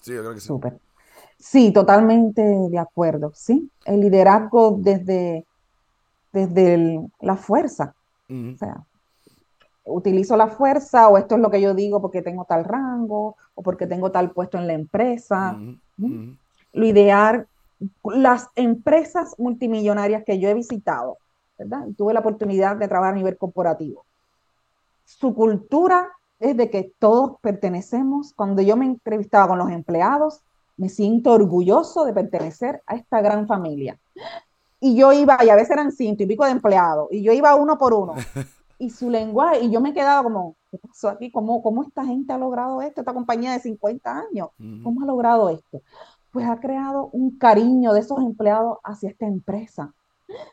Sí, yo creo que sí. Súper. Sí, totalmente de acuerdo, sí. El liderazgo desde, desde la fuerza. O sea, utilizo la fuerza o esto es lo que yo digo porque tengo tal rango o porque tengo tal puesto en la empresa. Lo ideal, las empresas multimillonarias que yo he visitado, ¿verdad? Tuve la oportunidad de trabajar a nivel corporativo. Su cultura es de que todos pertenecemos. Cuando yo me entrevistaba con los empleados, me siento orgulloso de pertenecer a esta gran familia. Y yo iba, y a veces eran ciento y pico de empleados, y yo iba uno por uno. Y su lenguaje, y yo me quedaba como, ¿qué pasó aquí? ¿Cómo, cómo esta gente ha logrado esto? Esta compañía de 50 años, ¿cómo ha logrado esto? Pues ha creado un cariño de esos empleados hacia esta empresa.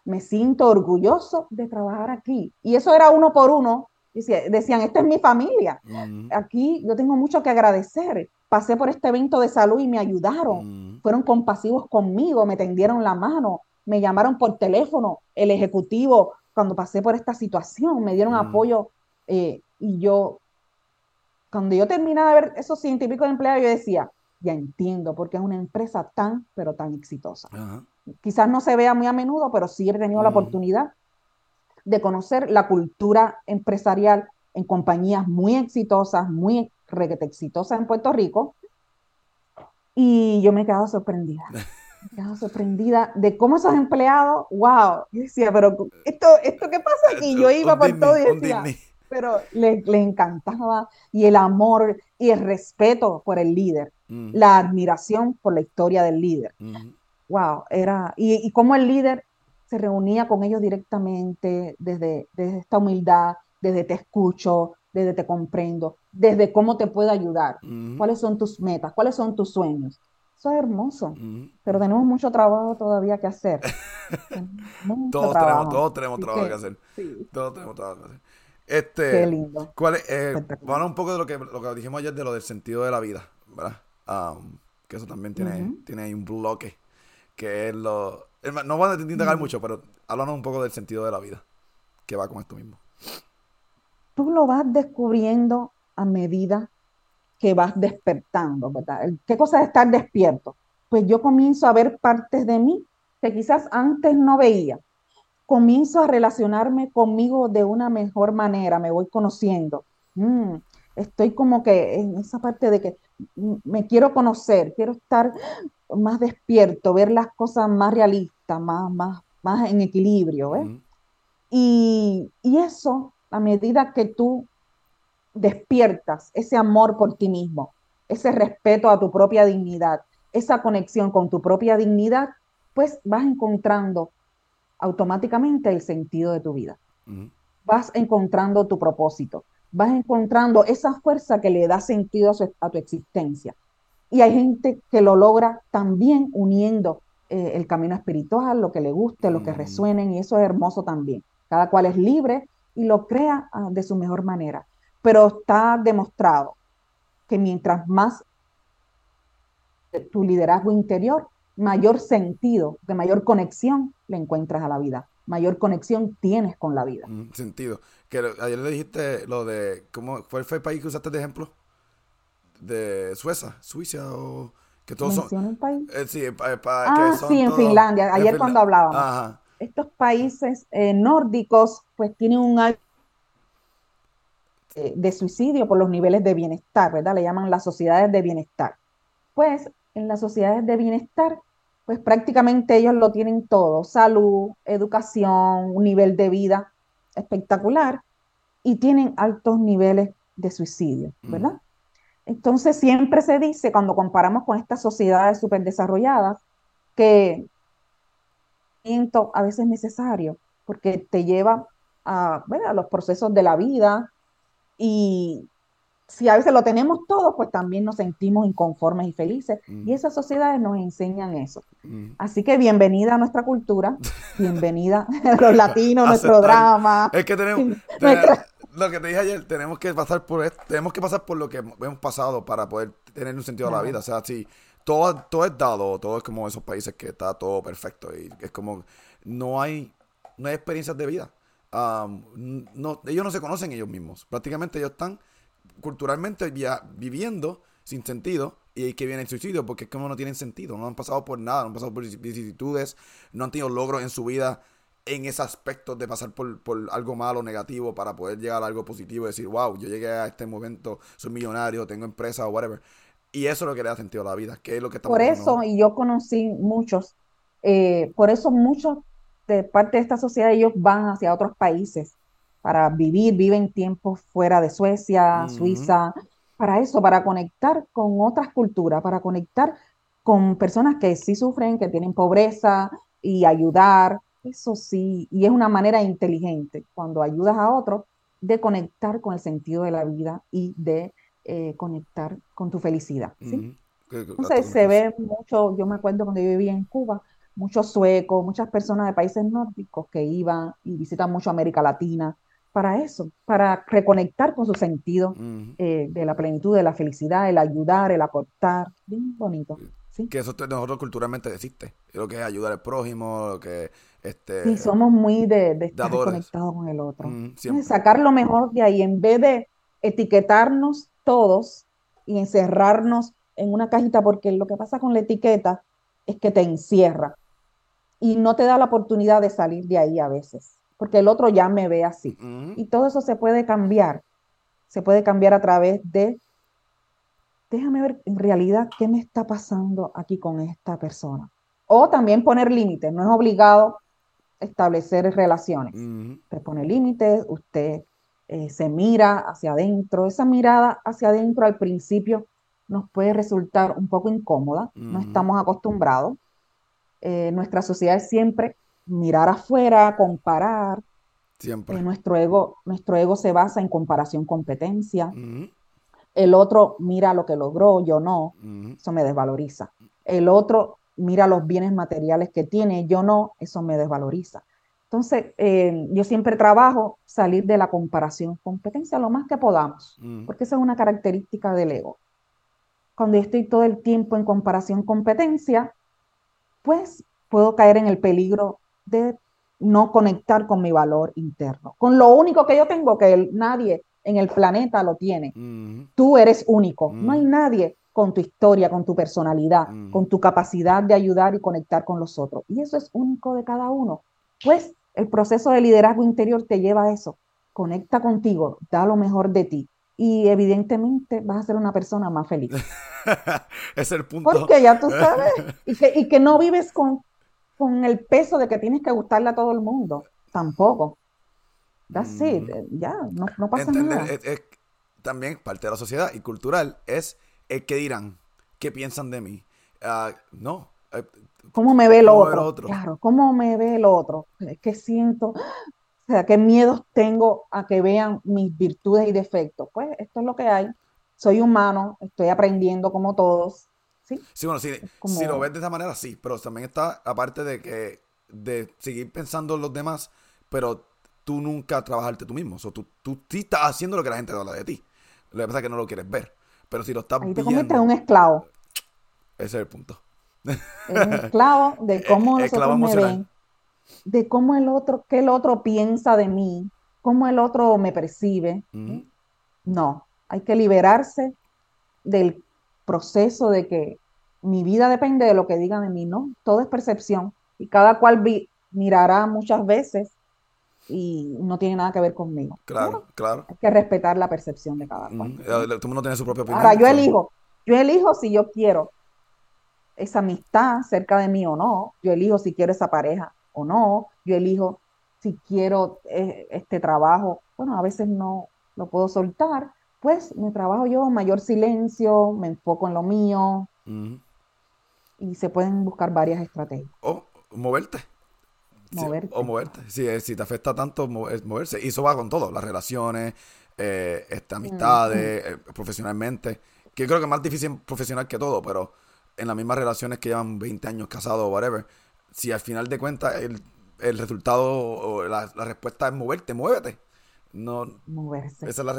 Me siento orgulloso de trabajar aquí. Y eso era uno por uno. Decían, esta es mi familia. Aquí yo tengo mucho que agradecer. Pasé por este evento de salud y me ayudaron. Fueron compasivos conmigo, me tendieron la mano, me llamaron por teléfono, el ejecutivo, cuando pasé por esta situación, me dieron apoyo eh, y yo, cuando yo terminaba de ver esos científicos de empleados, yo decía, ya entiendo porque es una empresa tan, pero tan exitosa. Quizás no se vea muy a menudo, pero sí he tenido la oportunidad de conocer la cultura empresarial en compañías muy exitosas, muy requete exitosas en Puerto Rico, y yo me he quedado sorprendida. estaba sorprendida de cómo esos empleados, wow, yo decía, pero esto, esto qué pasa aquí, yo iba por todo y decía, pero les, encantaba y el amor y el respeto por el líder, mm. la admiración por la historia del líder. Wow, era, y, y cómo el líder se reunía con ellos directamente desde, desde esta humildad, desde te escucho, desde te comprendo, desde cómo te puedo ayudar, cuáles son tus metas, cuáles son tus sueños. Eso es hermoso, pero tenemos mucho trabajo todavía que hacer. todos, Tenemos, todos tenemos trabajo que hacer. Todos tenemos trabajo que hacer. Este, Qué lindo. ¿cuál es, eh, vamos un poco de lo que, lo que dijimos ayer de lo del sentido de la vida, ¿verdad? Um, que eso también tiene, tiene ahí un bloque, que es lo... No van a indagar mucho, pero háblanos un poco del sentido de la vida, que va con esto mismo. Tú lo vas descubriendo a medida que vas despertando, ¿verdad? ¿Qué cosa es estar despierto? Pues yo comienzo a ver partes de mí que quizás antes no veía. Comienzo a relacionarme conmigo de una mejor manera, me voy conociendo. Mm, estoy como que en esa parte de que me quiero conocer, quiero estar más despierto, ver las cosas más realistas, más, más, más en equilibrio. ¿eh? y, y eso, a medida que tú despiertas ese amor por ti mismo, ese respeto a tu propia dignidad, esa conexión con tu propia dignidad, pues vas encontrando automáticamente el sentido de tu vida. Vas encontrando tu propósito, vas encontrando esa fuerza que le da sentido a, tu existencia. Y hay gente que lo logra también uniendo eh, el camino espiritual, lo que le guste, lo que resuenen, y eso es hermoso también. Cada cual es libre y lo crea ah, de su mejor manera pero está demostrado que mientras más tu liderazgo interior, mayor sentido, de mayor conexión le encuentras a la vida, mayor conexión tienes con la vida. Mm, sentido. Que ayer le dijiste lo de, ¿cómo, ¿cuál fue el país que usaste de ejemplo? De Suecia, Suiza o... Que todos son, un país? Eh, sí, ah, sí, en Finlandia, ayer cuando hablábamos. Estos países eh, nórdicos pues tienen un alto eh, de suicidio por los niveles de bienestar, ¿verdad? Le llaman las sociedades de bienestar. Pues en las sociedades de bienestar, pues prácticamente ellos lo tienen todo, salud, educación, un nivel de vida espectacular y tienen altos niveles de suicidio, ¿verdad? Entonces siempre se dice, cuando comparamos con estas sociedades súper desarrolladas, que a veces es necesario, porque te lleva a, a los procesos de la vida, y si a veces lo tenemos todo, pues también nos sentimos inconformes y felices. Y mm. esas sociedades nos enseñan eso. Mm. Así que bienvenida a nuestra cultura, bienvenida a los latinos, nuestro drama. Es que tenemos, lo que te dije ayer, tenemos que pasar por esto, tenemos que pasar por lo que hemos pasado para poder tener un sentido a la vida. O sea, si todo, todo es dado, todo es como esos países que está todo perfecto y es como no hay, no hay experiencias de vida no, ellos no se conocen ellos mismos. Prácticamente ellos están culturalmente ya viviendo sin sentido y que viene el suicidio porque es como no tienen sentido, no han pasado por nada, no han pasado por vicisitudes, no han tenido logros en su vida en ese aspecto de pasar por, algo malo, negativo, para poder llegar a algo positivo y decir, wow, yo llegué a este momento, soy millonario, tengo empresa o whatever. Y eso es lo que le da sentido a la vida, que es lo que Por eso, y yo conocí muchos, eh, por eso muchos de parte de esta sociedad ellos van hacia otros países para vivir, viven tiempos fuera de Suecia, Suiza, para eso, para conectar con otras culturas, para conectar con personas que sí sufren, que tienen pobreza y ayudar, eso sí, y es una manera inteligente cuando ayudas a otros de conectar con el sentido de la vida y de eh, conectar con tu felicidad. ¿sí? Entonces se ve mucho, yo me acuerdo cuando yo vivía en Cuba, muchos suecos, muchas personas de países nórdicos que iban y visitan mucho América Latina para eso, para reconectar con su sentido eh, de la plenitud, de la felicidad, el ayudar, el aportar, bien bonito. ¿Sí? Que eso nosotros culturalmente existe, lo que es ayudar al prójimo, lo que este, sí, somos muy de, estar conectados con el otro. sacar lo mejor de ahí, en vez de etiquetarnos todos y encerrarnos en una cajita, porque lo que pasa con la etiqueta es que te encierra y no te da la oportunidad de salir de ahí a veces, porque el otro ya me ve así. Y todo eso se puede cambiar, se puede cambiar a través de, déjame ver en realidad qué me está pasando aquí con esta persona. O también poner límites, no es obligado establecer relaciones. Usted pone límites, usted eh, se mira hacia adentro. Esa mirada hacia adentro al principio nos puede resultar un poco incómoda, no estamos acostumbrados. Eh, nuestra sociedad es siempre mirar afuera, comparar. Siempre. Eh, nuestro, ego, nuestro ego se basa en comparación, competencia. El otro mira lo que logró, yo no. Eso me desvaloriza. El otro mira los bienes materiales que tiene, yo no, eso me desvaloriza. Entonces, eh, yo siempre trabajo salir de la comparación, competencia lo más que podamos, porque esa es una característica del ego. Cuando yo estoy todo el tiempo en comparación, competencia, pues puedo caer en el peligro de no conectar con mi valor interno, con lo único que yo tengo, que nadie en el planeta lo tiene. Tú eres único, no hay nadie con tu historia, con tu personalidad, con tu capacidad de ayudar y conectar con los otros. Y eso es único de cada uno. Pues el proceso de liderazgo interior te lleva a eso. Conecta contigo, da lo mejor de ti. Y evidentemente vas a ser una persona más feliz. es el punto. Porque ya tú sabes, y que, no vives con, con el peso de que tienes que gustarle a todo el mundo. Tampoco. That's it. Mm. Ya, no, pasa nada. también parte de la sociedad y cultural es ¿qué dirán? ¿Qué piensan de mí? Ah, no. Eh, ¿Cómo me ve el otro? Claro, ¿cómo me ve el otro? ¿Qué siento? O sea, ¿qué miedos tengo a que vean mis virtudes y defectos? Pues esto es lo que hay. Soy humano, estoy aprendiendo como todos. Sí, sí bueno, si, lo ves de esa manera, sí, pero también está aparte de que de seguir pensando en los demás, pero tú nunca trabajarte tú mismo. O tú, tú sí estás haciendo lo que la gente habla de ti. Lo que pasa es que no lo quieres ver. Pero si lo estás Ahí te en un esclavo. Ese es el punto. un esclavo de cómo los otros me ven, de cómo el otro, qué el otro piensa de mí, cómo el otro me percibe. No, hay que liberarse del proceso de que mi vida depende de lo que digan de mí, no, todo es percepción y cada cual mirará muchas veces y no tiene nada que ver conmigo. Claro, claro. Hay que respetar la percepción de cada cual. Todo mundo tiene su propia opinión. Ahora, yo elijo, yo elijo si yo quiero esa amistad cerca de mí o no, yo elijo si quiero esa pareja o no, yo elijo si quiero eh, este trabajo, bueno, a veces no lo puedo soltar, pues me trabajo yo, mayor silencio, me enfoco en lo mío y se pueden buscar varias estrategias. O moverte o moverte. Si, eh, si te afecta tanto, moverse. Y eso va con todo, las relaciones, eh, este, amistades, eh, profesionalmente. Que yo creo que es más difícil profesional que todo, pero en las mismas relaciones que llevan 20 años casados o whatever, si al final de cuentas el, el resultado o la, respuesta es moverte, muévete. No, Moverse. Esa es la,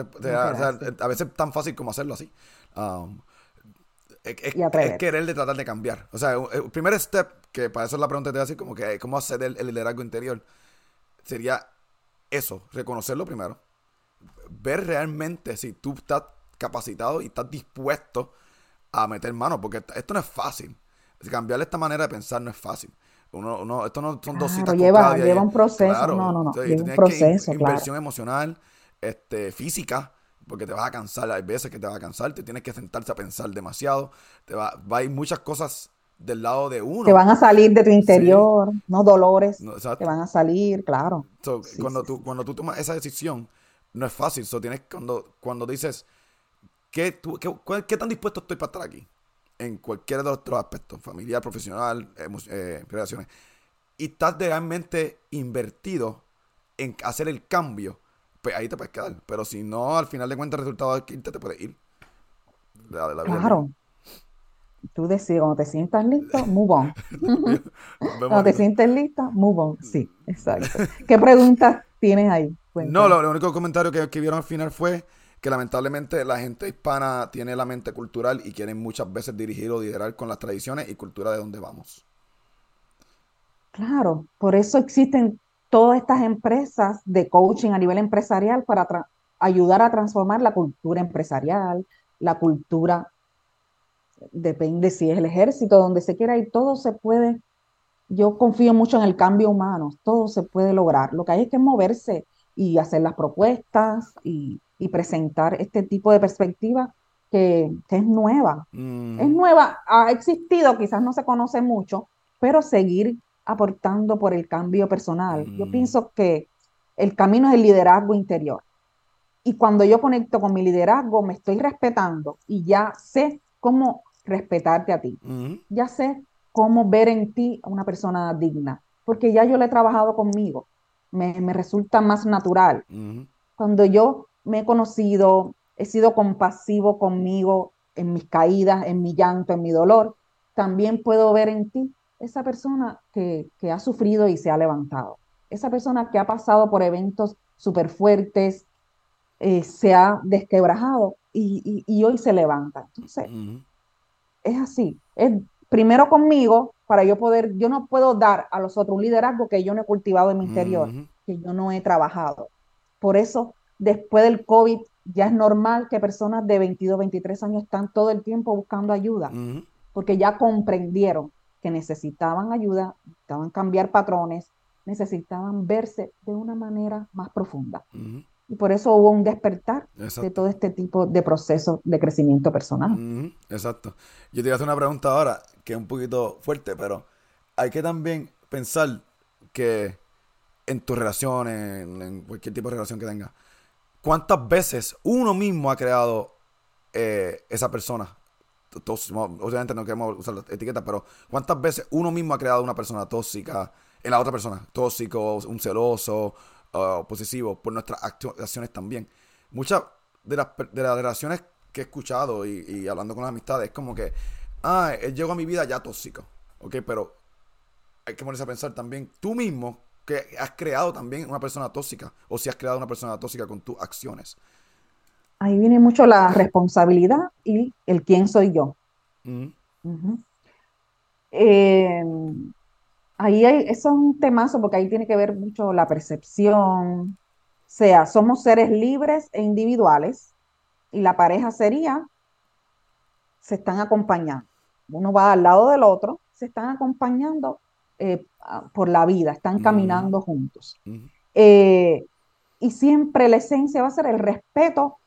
a veces es tan fácil como hacerlo así. Um, es, querer de tratar de cambiar. O sea, el primer step, que para eso es la pregunta que te voy a decir, como que cómo hacer el, liderazgo interior, sería eso, reconocerlo primero. Ver realmente si tú estás capacitado y estás dispuesto a meter mano, porque esto no es fácil. Cambiar esta manera de pensar no es fácil. Uno, uno, esto no son dos citas lleva, lleva un proceso. no, no, no. lleva un proceso. inversión emocional, este, física porque te vas a cansar, hay veces que te vas a cansar, te tienes que sentarte a pensar demasiado, te va, va a ir muchas cosas del lado de uno. Que van a salir de tu interior, no dolores que van a salir, claro. cuando, tú, cuando tú tomas esa decisión, no es fácil. So, tienes, cuando, cuando dices, ¿qué, tú, qué, tan dispuesto estoy para estar aquí? En cualquiera de los otros aspectos, familiar, profesional, eh, relaciones. Y estás realmente invertido en hacer el cambio, pues ahí te puedes quedar. Pero si no, al final de cuentas, el resultado es que te, te puedes ir. claro tú decides, cuando te sientas listo, move on. cuando te sientes lista, move on. Sí, exacto. ¿Qué preguntas tienes ahí? No, lo, único comentario que, que vieron al final fue que lamentablemente la gente hispana tiene la mente cultural y quieren muchas veces dirigir o liderar con las tradiciones y cultura de donde vamos. Claro, por eso existen todas estas empresas de coaching a nivel empresarial para ayudar a transformar la cultura empresarial, la cultura depende si es el ejército, donde se quiera y todo se puede, yo confío mucho en el cambio humano, todo se puede lograr. Lo que hay es que moverse y hacer las propuestas y, presentar este tipo de perspectiva que, es nueva. Mm. Es nueva, ha existido, quizás no se conoce mucho, pero seguir aportando por el cambio personal. Yo mm. pienso que el camino es el liderazgo interior. Y cuando yo conecto con mi liderazgo, me estoy respetando y ya sé cómo respetarte a ti. Ya sé cómo ver en ti a una persona digna, porque ya yo lo he trabajado conmigo. Me, resulta más natural. Cuando yo me he conocido, he sido compasivo conmigo en mis caídas, en mi llanto, en mi dolor, también puedo ver en ti esa persona que, ha sufrido y se ha levantado. Esa persona que ha pasado por eventos súper fuertes, eh, se ha desquebrajado y, hoy se levanta. Entonces, es así. Es primero conmigo para yo poder, yo no puedo dar a los otros un liderazgo que yo no he cultivado en mi interior, que yo no he trabajado. Por eso, después del COVID, ya es normal que personas de 22, 23 años están todo el tiempo buscando ayuda, porque ya comprendieron que necesitaban ayuda, necesitaban cambiar patrones, necesitaban verse de una manera más profunda. Y por eso hubo un despertar de todo este tipo de procesos de crecimiento personal. Exacto. Yo te voy a hacer una pregunta ahora que es un poquito fuerte, pero hay que también pensar que en tus relaciones, en, cualquier tipo de relación que tengas, ¿cuántas veces uno mismo ha creado eh, esa persona? obviamente no queremos usar la etiqueta, pero ¿cuántas veces uno mismo ha creado una persona tóxica en la otra persona? Tóxico, un celoso, posesivo por nuestras acciones también. Muchas de las, de las relaciones que he escuchado y, hablando con las amistades es como que, ah, él llegó a mi vida ya tóxico, ¿ok? Pero hay que ponerse a pensar también tú mismo que has creado también una persona tóxica o si has creado una persona tóxica con tus acciones. Ahí viene mucho la responsabilidad y el quién soy yo. eh, ahí hay, eso es un temazo porque ahí tiene que ver mucho la percepción. O sea, somos seres libres e individuales y la pareja sería, se están acompañando. Uno va al lado del otro, se están acompañando eh, por la vida, están caminando juntos. Eh, y siempre la esencia va a ser el respeto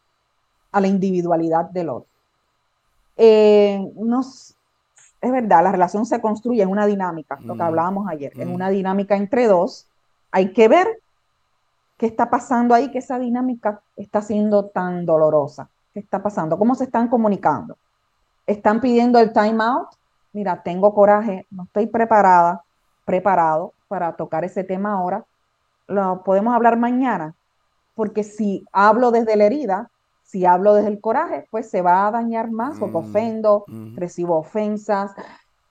a la individualidad del otro. Eh, nos, es verdad, la relación se construye en una dinámica, lo que mm. hablábamos ayer, en mm. una dinámica entre dos. Hay que ver qué está pasando ahí, que esa dinámica está siendo tan dolorosa. ¿Qué está pasando? ¿Cómo se están comunicando? ¿Están pidiendo el time out? Mira, tengo coraje, no estoy preparada, preparado para tocar ese tema ahora. Lo podemos hablar mañana, porque si hablo desde la herida, si hablo desde el coraje, pues se va a dañar más mm, ofendo, mm. recibo ofensas,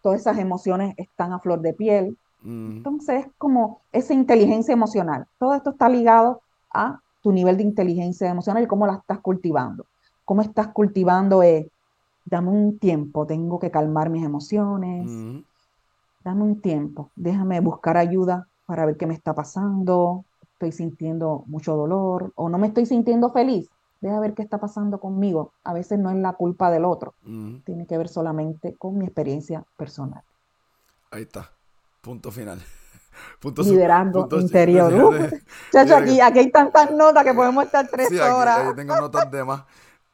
todas esas emociones están a flor de piel. Mm. Entonces es como esa inteligencia emocional. Todo esto está ligado a tu nivel de inteligencia emocional y cómo la estás cultivando. Cómo estás cultivando es, dame un tiempo, tengo que calmar mis emociones, dame un tiempo, déjame buscar ayuda para ver qué me está pasando, estoy sintiendo mucho dolor o no me estoy sintiendo feliz deja ver qué está pasando conmigo. A veces no es la culpa del otro, tiene que ver solamente con mi experiencia personal. Ahí está, punto final. Punto Liderando interior. chacho, aquí, aquí hay tantas notas que podemos estar tres horas. Aquí tengo notas de más.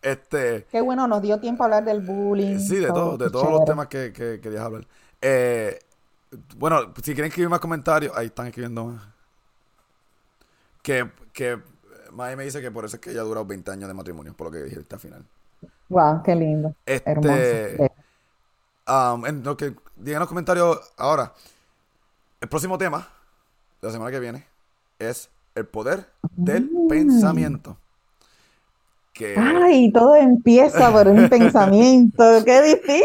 Este, Qué bueno, nos dio tiempo a hablar del bullying. Sí, de todo, de todos los temas que, que querías hablar. Eh, bueno, si quieren escribir más comentarios, ahí están escribiendo más. Que, que May me dice que por eso es que ella ha durado 20 años de matrimonio, por lo que dijiste al final. Wow, qué lindo. Este, Hermoso. Um, en lo que digan los comentarios ahora. El próximo tema de la semana que viene es el poder del mm. pensamiento. Que... Ay, todo empieza por un pensamiento. ¡Qué difícil!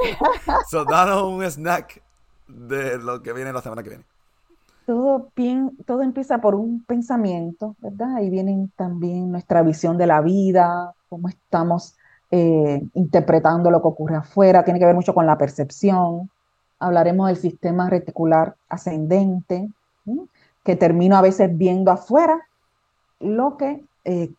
so, danos un snack de lo que viene la semana que viene. Todo, bien, todo empieza por un pensamiento, ¿verdad? Ahí viene también nuestra visión de la vida, cómo estamos eh, interpretando lo que ocurre afuera, tiene que ver mucho con la percepción. Hablaremos del sistema reticular ascendente, que termino a veces viendo afuera lo que eh,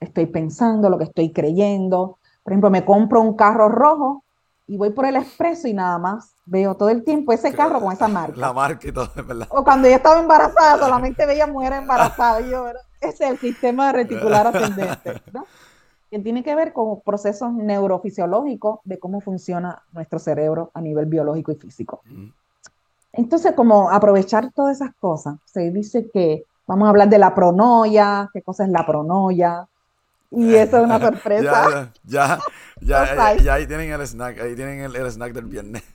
estoy pensando, lo que estoy creyendo. Por ejemplo, me compro un carro rojo y voy por el expreso y nada más veo todo el tiempo ese carro con esa marca. La marca y todo, ¿verdad? O cuando yo estaba embarazada, solamente veía mujeres embarazadas. Y yo, ese es el sistema reticular ascendente, ¿no? Que tiene que ver con procesos neurofisiológicos de cómo funciona nuestro cerebro a nivel biológico y físico. Entonces, como aprovechar todas esas cosas, se dice que vamos a hablar de la pronoia, qué cosa es la pronoia, y eso es una sorpresa. ya, ya, ya, ahí tienen el snack, ahí tienen el, snack del viernes.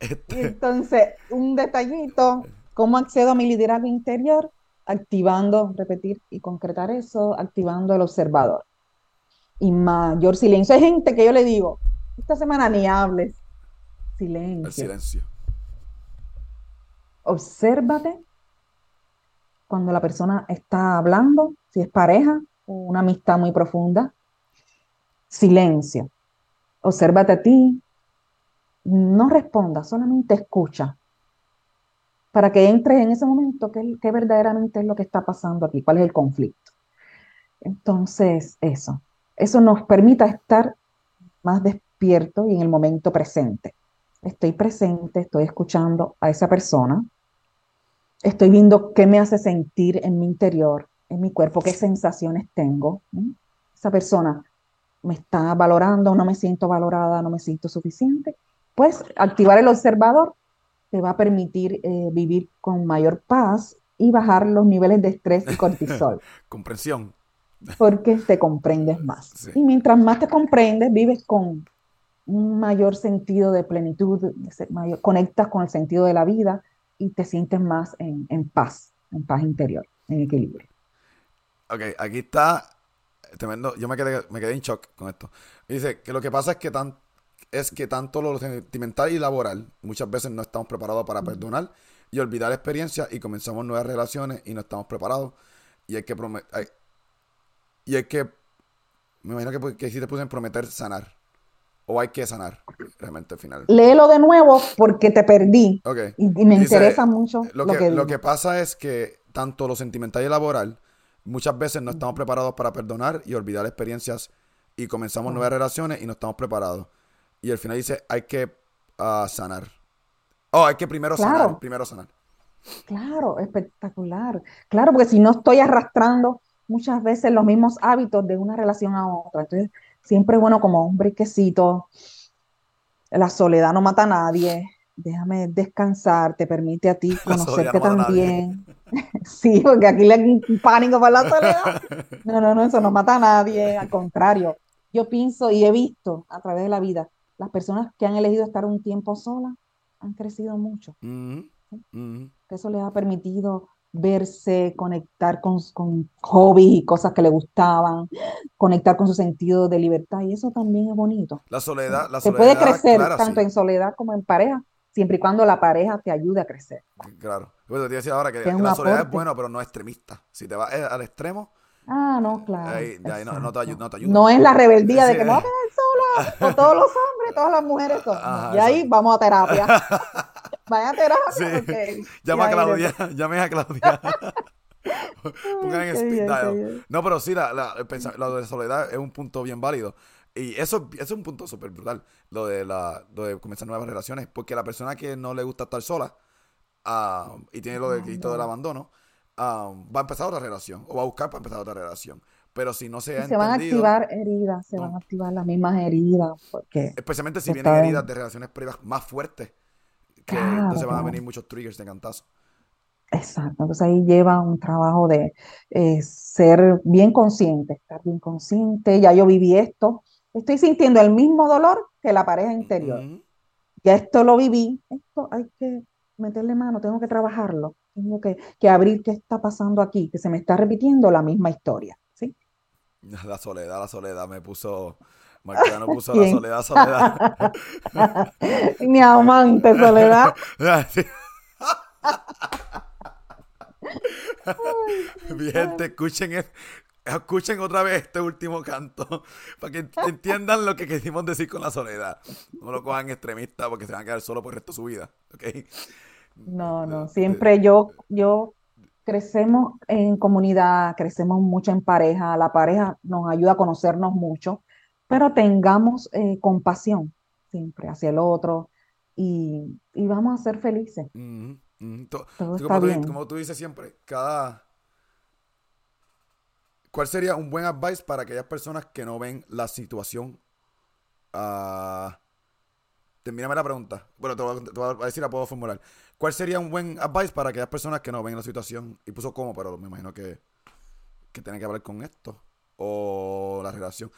Este. Entonces, un detallito, ¿cómo accedo a mi liderazgo interior? Activando, repetir y concretar eso, activando el observador. Y mayor silencio. Hay gente que yo le digo, esta semana ni hables. Silencio. El silencio. Obsérvate cuando la persona está hablando, si es pareja, una amistad muy profunda. Silencio. Obsérvate a ti. No responda, solamente escucha. Para que entres en ese momento, ¿qué, qué verdaderamente es lo que está pasando aquí? ¿Cuál es el conflicto? Entonces, eso. Eso nos permite estar más despierto y en el momento presente. Estoy presente, estoy escuchando a esa persona, estoy viendo qué me hace sentir en mi interior, en mi cuerpo, qué sensaciones tengo. Esa persona me está valorando, no me siento valorada, no me siento suficiente. Pues activar el observador te va a permitir eh, vivir con mayor paz y bajar los niveles de estrés y cortisol. Comprensión. Porque te comprendes más. Y mientras más te comprendes, vives con un mayor sentido de plenitud, mayor, conectas con el sentido de la vida y te sientes más en, en paz, en paz interior, en equilibrio. Ok, aquí está tremendo. Yo me quedé, me quedé en shock con esto. Dice que lo que pasa es que, tan, es que tanto lo sentimental y laboral muchas veces no estamos preparados para perdonar y olvidar experiencias y comenzamos nuevas relaciones y no estamos preparados. Y hay que prometer. Y hay que. Me imagino que, que si te puse prometer sanar. O hay que sanar realmente al final. Léelo de nuevo porque te perdí. Okay. Y, me interesa mucho lo, que, Lo que pasa es que tanto lo sentimental y laboral Muchas veces no estamos preparados para perdonar y olvidar experiencias y comenzamos nuevas relaciones y no estamos preparados. Y al final dice, hay que ah, sanar. Oh, hay que primero sanar, primero sanar. Claro, espectacular. Claro, porque si no estoy arrastrando muchas veces los mismos hábitos de una relación a otra. Entonces, siempre es bueno como un briquecito. La soledad no mata a nadie déjame descansar, te permite a ti conocerte también. sí, porque aquí le hay pánico por la soledad. No, no, no, eso no mata a nadie, al contrario. Yo pienso y he visto a través de la vida, las personas que han elegido estar un tiempo solas han crecido mucho. Eso les ha permitido verse, conectar con, con hobbies y cosas que le gustaban, conectar con su sentido de libertad y eso también es bonito. La soledad, la Se puede crecer tanto en soledad como en pareja, siempre y cuando la pareja te ayude a crecer. Claro. Pues te decía ahora que, la soledad es buena, pero no extremista. Si te vas eh, al extremo. Ah, no, claro. Ahí, no, te ayuda, no, es la rebeldía de que no vas a quedar sola, o todos los hombres, todas las mujeres son. y ahí vamos a terapia. Vaya a terapia. Llama a Claudia, llame a Claudia. Pongan en speed No, pero sí, la, la, la soledad es un punto bien válido. Y eso, es un punto súper brutal, lo de, la, de comenzar nuevas relaciones, porque la persona que no le gusta estar sola ah, y tiene lo del grito del abandono, ah, va a empezar otra relación o va a buscar para empezar otra relación. Pero si no se ha Se van a activar heridas, se van a activar las mismas heridas. Porque Especialmente si vienen heridas de relaciones privadas más fuertes que entonces van a venir muchos triggers de cantazo. Exacto, entonces ahí lleva un trabajo de eh, ser bien consciente, estar bien consciente, ya yo viví esto, estoy sintiendo el mismo dolor que la pareja interior. Ya esto lo viví, esto hay que meterle mano, tengo que trabajarlo, tengo que, que, abrir qué está pasando aquí, que se me está repitiendo la misma historia, ¿sí? La soledad, la soledad me puso, Marquina no puso la soledad, soledad. Mi amante, soledad. Bien, te escuchen, escuchen otra vez este último canto para que entiendan lo que quisimos decir con la soledad. No lo cojan extremista porque se van a quedar solo por el resto de su vida. No, no, siempre yo, yo crecemos en comunidad, crecemos mucho en pareja, la pareja nos ayuda a conocernos mucho, pero tengamos eh, compasión siempre hacia el otro y, vamos a ser felices. como, tú, dices siempre, cada... ¿Cuál sería un buen advice para aquellas personas que no ven la situación? Uh, termíname la pregunta. Bueno, te voy, a decir, la puedo formular. ¿Cuál sería un buen advice para aquellas personas que no ven la situación? Y puso cómo, pero me imagino que, que tiene que hablar con esto. O la relación.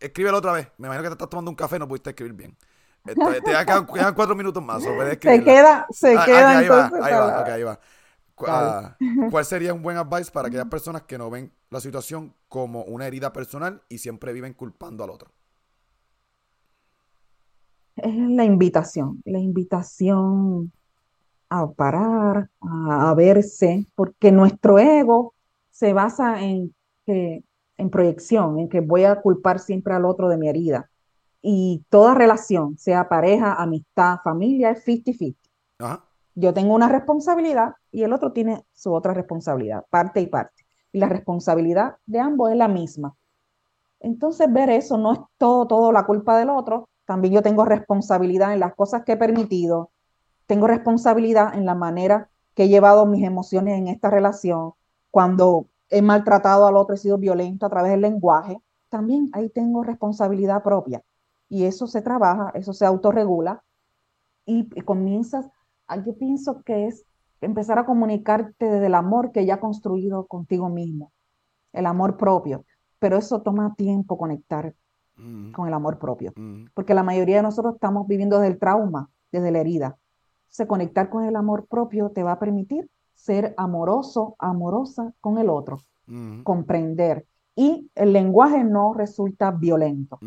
escríbelo otra vez. Me imagino que te estás tomando un café, no pudiste escribir bien. Te, quedan, cuatro minutos más. se queda, se ah, queda. Ahí va, ahí va, ahí va. Ah, ¿Cuál sería un buen advice para aquellas personas que no ven la situación como una herida personal y siempre viven culpando al otro? Es la invitación, la invitación a parar, a, verse, porque nuestro ego se basa en que en proyección, en que voy a culpar siempre al otro de mi herida y toda relación, sea pareja, amistad, familia, es 50-50. Yo tengo una responsabilidad y el otro tiene su otra responsabilidad, parte y parte. Y la responsabilidad de ambos es la misma. Entonces, ver eso no es todo, todo la culpa del otro. También yo tengo responsabilidad en las cosas que he permitido. Tengo responsabilidad en la manera que he llevado mis emociones en esta relación. Cuando he maltratado al otro, he sido violento a través del lenguaje. También ahí tengo responsabilidad propia y eso se trabaja, eso se autorregula y, comienzas, yo pienso que es empezar a comunicarte desde el amor que ya has construido contigo mismo, el amor propio, pero eso toma tiempo conectar mm. con el amor propio, mm. porque la mayoría de nosotros estamos viviendo desde el trauma, desde la herida. Se conectar con el amor propio te va a permitir ser amoroso, amorosa con el otro, mm. comprender. Y el lenguaje no resulta violento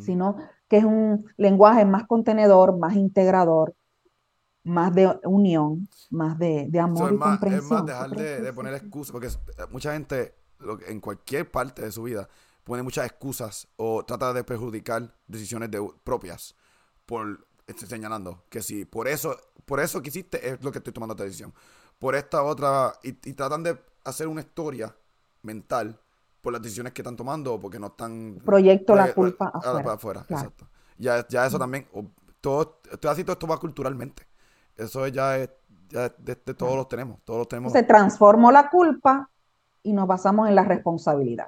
sino que es un lenguaje más contenedor, más integrador, más de unión, más de, amor y comprensión. Es más dejar de, poner excusas, porque mucha gente en cualquier parte de su vida pone muchas excusas o trata de perjudicar decisiones propias por estoy señalando que si por eso por eso que hiciste es lo que estoy tomando esta decisión por esta otra y, y tratan de hacer una historia mental por las decisiones que están tomando o porque no están... Proyecto la culpa afuera. exacto. Ya, ya eso también, todo, así todo esto va culturalmente. Eso ya es, ya de, todos los tenemos, todos los tenemos. Se transformó la culpa y nos basamos en la responsabilidad.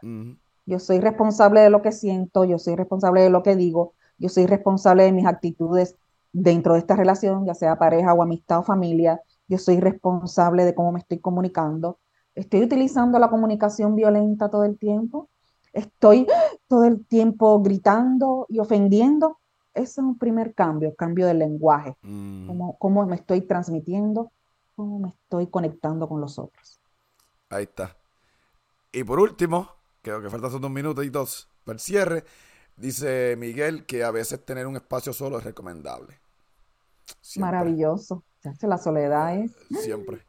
Yo soy responsable de lo que siento, yo soy responsable de lo que digo, yo soy responsable de mis actitudes dentro de esta relación, ya sea pareja o amistad o familia, yo soy responsable de cómo me estoy comunicando, Estoy utilizando la comunicación violenta todo el tiempo. Estoy todo el tiempo gritando y ofendiendo. Ese es un primer cambio, cambio del lenguaje. Mm. Cómo, me estoy transmitiendo, cómo me estoy conectando con los otros. Ahí está. Y por último, creo que faltan dos minutos y dos para el cierre, dice Miguel que a veces tener un espacio solo es recomendable. Maravilloso. La soledad es. Siempre.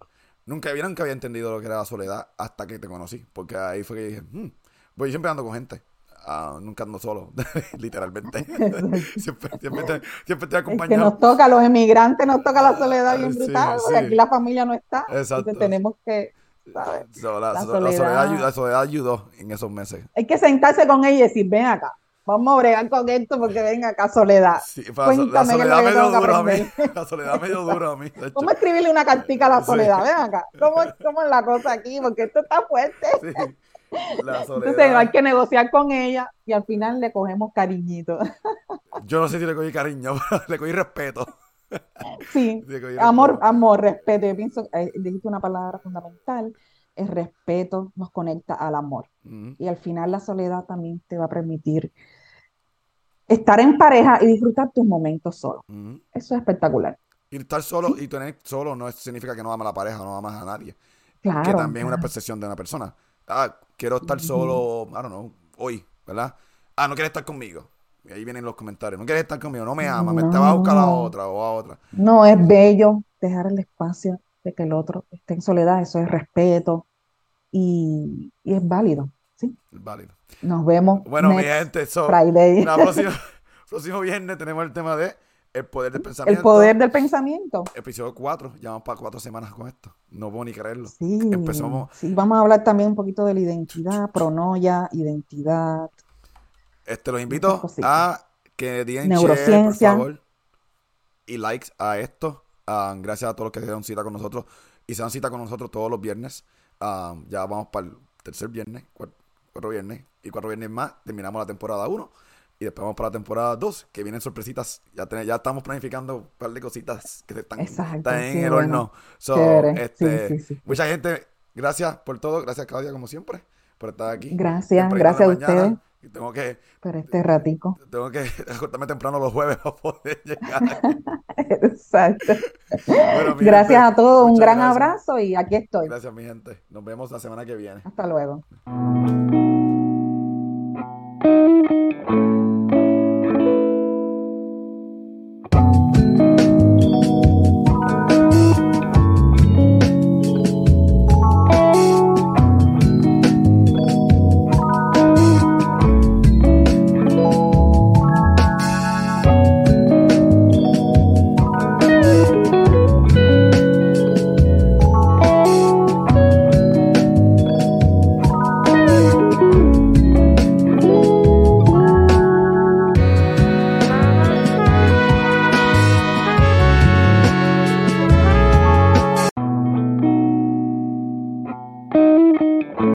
Nunca, nunca había entendido lo que era la soledad hasta que te conocí. Porque ahí fue que dije, hmm, voy siempre ando con gente. Ah, nunca ando solo, literalmente. siempre, siempre, te, siempre te acompañado. que nos toca, los emigrantes nos toca la soledad bien brutal, porque aquí la familia no está. Exacto. Entonces tenemos que, ¿sabes? la, soledad, la soledad ayudó en esos meses. Hay que sentarse con ella y decir, ven acá, Vamos a bregar con esto porque venga acá Soledad. Sí, Cuéntame la soledad medio duro a mí. La soledad medio duro a mí. ¿Cómo escribirle una cartica a la soledad? Ven acá. ¿Cómo, ¿Cómo, es la cosa aquí? Porque esto está fuerte. Sí. La. Entonces hay que negociar con ella y al final le cogemos cariñito. Yo no sé si le cogí cariño, le cogí respeto. sí, amor, amor, respeto. Yo pienso, eh, dijiste una palabra fundamental, el respeto nos conecta al amor. Y al final la soledad también te va a permitir estar en pareja y disfrutar tus momentos solo. Eso es espectacular. Y estar solo y tener solo no significa que no amas a la pareja, no amas a nadie. Claro. Que también es una percepción de una persona. Ah, quiero estar solo, I don't know, hoy, ¿verdad? Ah, no quieres estar conmigo. Y ahí vienen los comentarios. No quieres estar conmigo, no me amas, me te vas a buscar a otra o a otra. No, es bello dejar el espacio de que el otro esté en soledad, eso es respeto y, es válido, ¿sí? Es válido. Nos vemos. Bueno, mi gente, so, Friday. próximo, próximo viernes tenemos el tema de el poder del pensamiento. El poder del pensamiento. Episodio 4, ya vamos para cuatro semanas con esto. No puedo ni creerlo. Sí, Empezamos. Sí, vamos a hablar también un poquito de la identidad, pronoya, identidad. Este, los invito a que digan share, por favor, y likes a esto. Ah, gracias a todos los que se dan cita con nosotros y se dan cita con nosotros todos los viernes. Ah, ya vamos para el tercer viernes, cuatro, viernes y cuatro viernes más. Terminamos la temporada 1 y después vamos para la temporada 2, que vienen sorpresitas. Ya, ya estamos planificando un par de cositas que están, en el horno. Este, mucha gente, gracias por todo. Gracias, Claudia, como siempre, por estar aquí. Gracias, gracias a ustedes. Tengo que. Este ratico. Tengo que acostarme temprano los jueves para poder llegar. Exacto. gracias a todos, un gran abrazo y aquí estoy. Gracias, mi gente. Nos vemos la semana que viene. Hasta luego.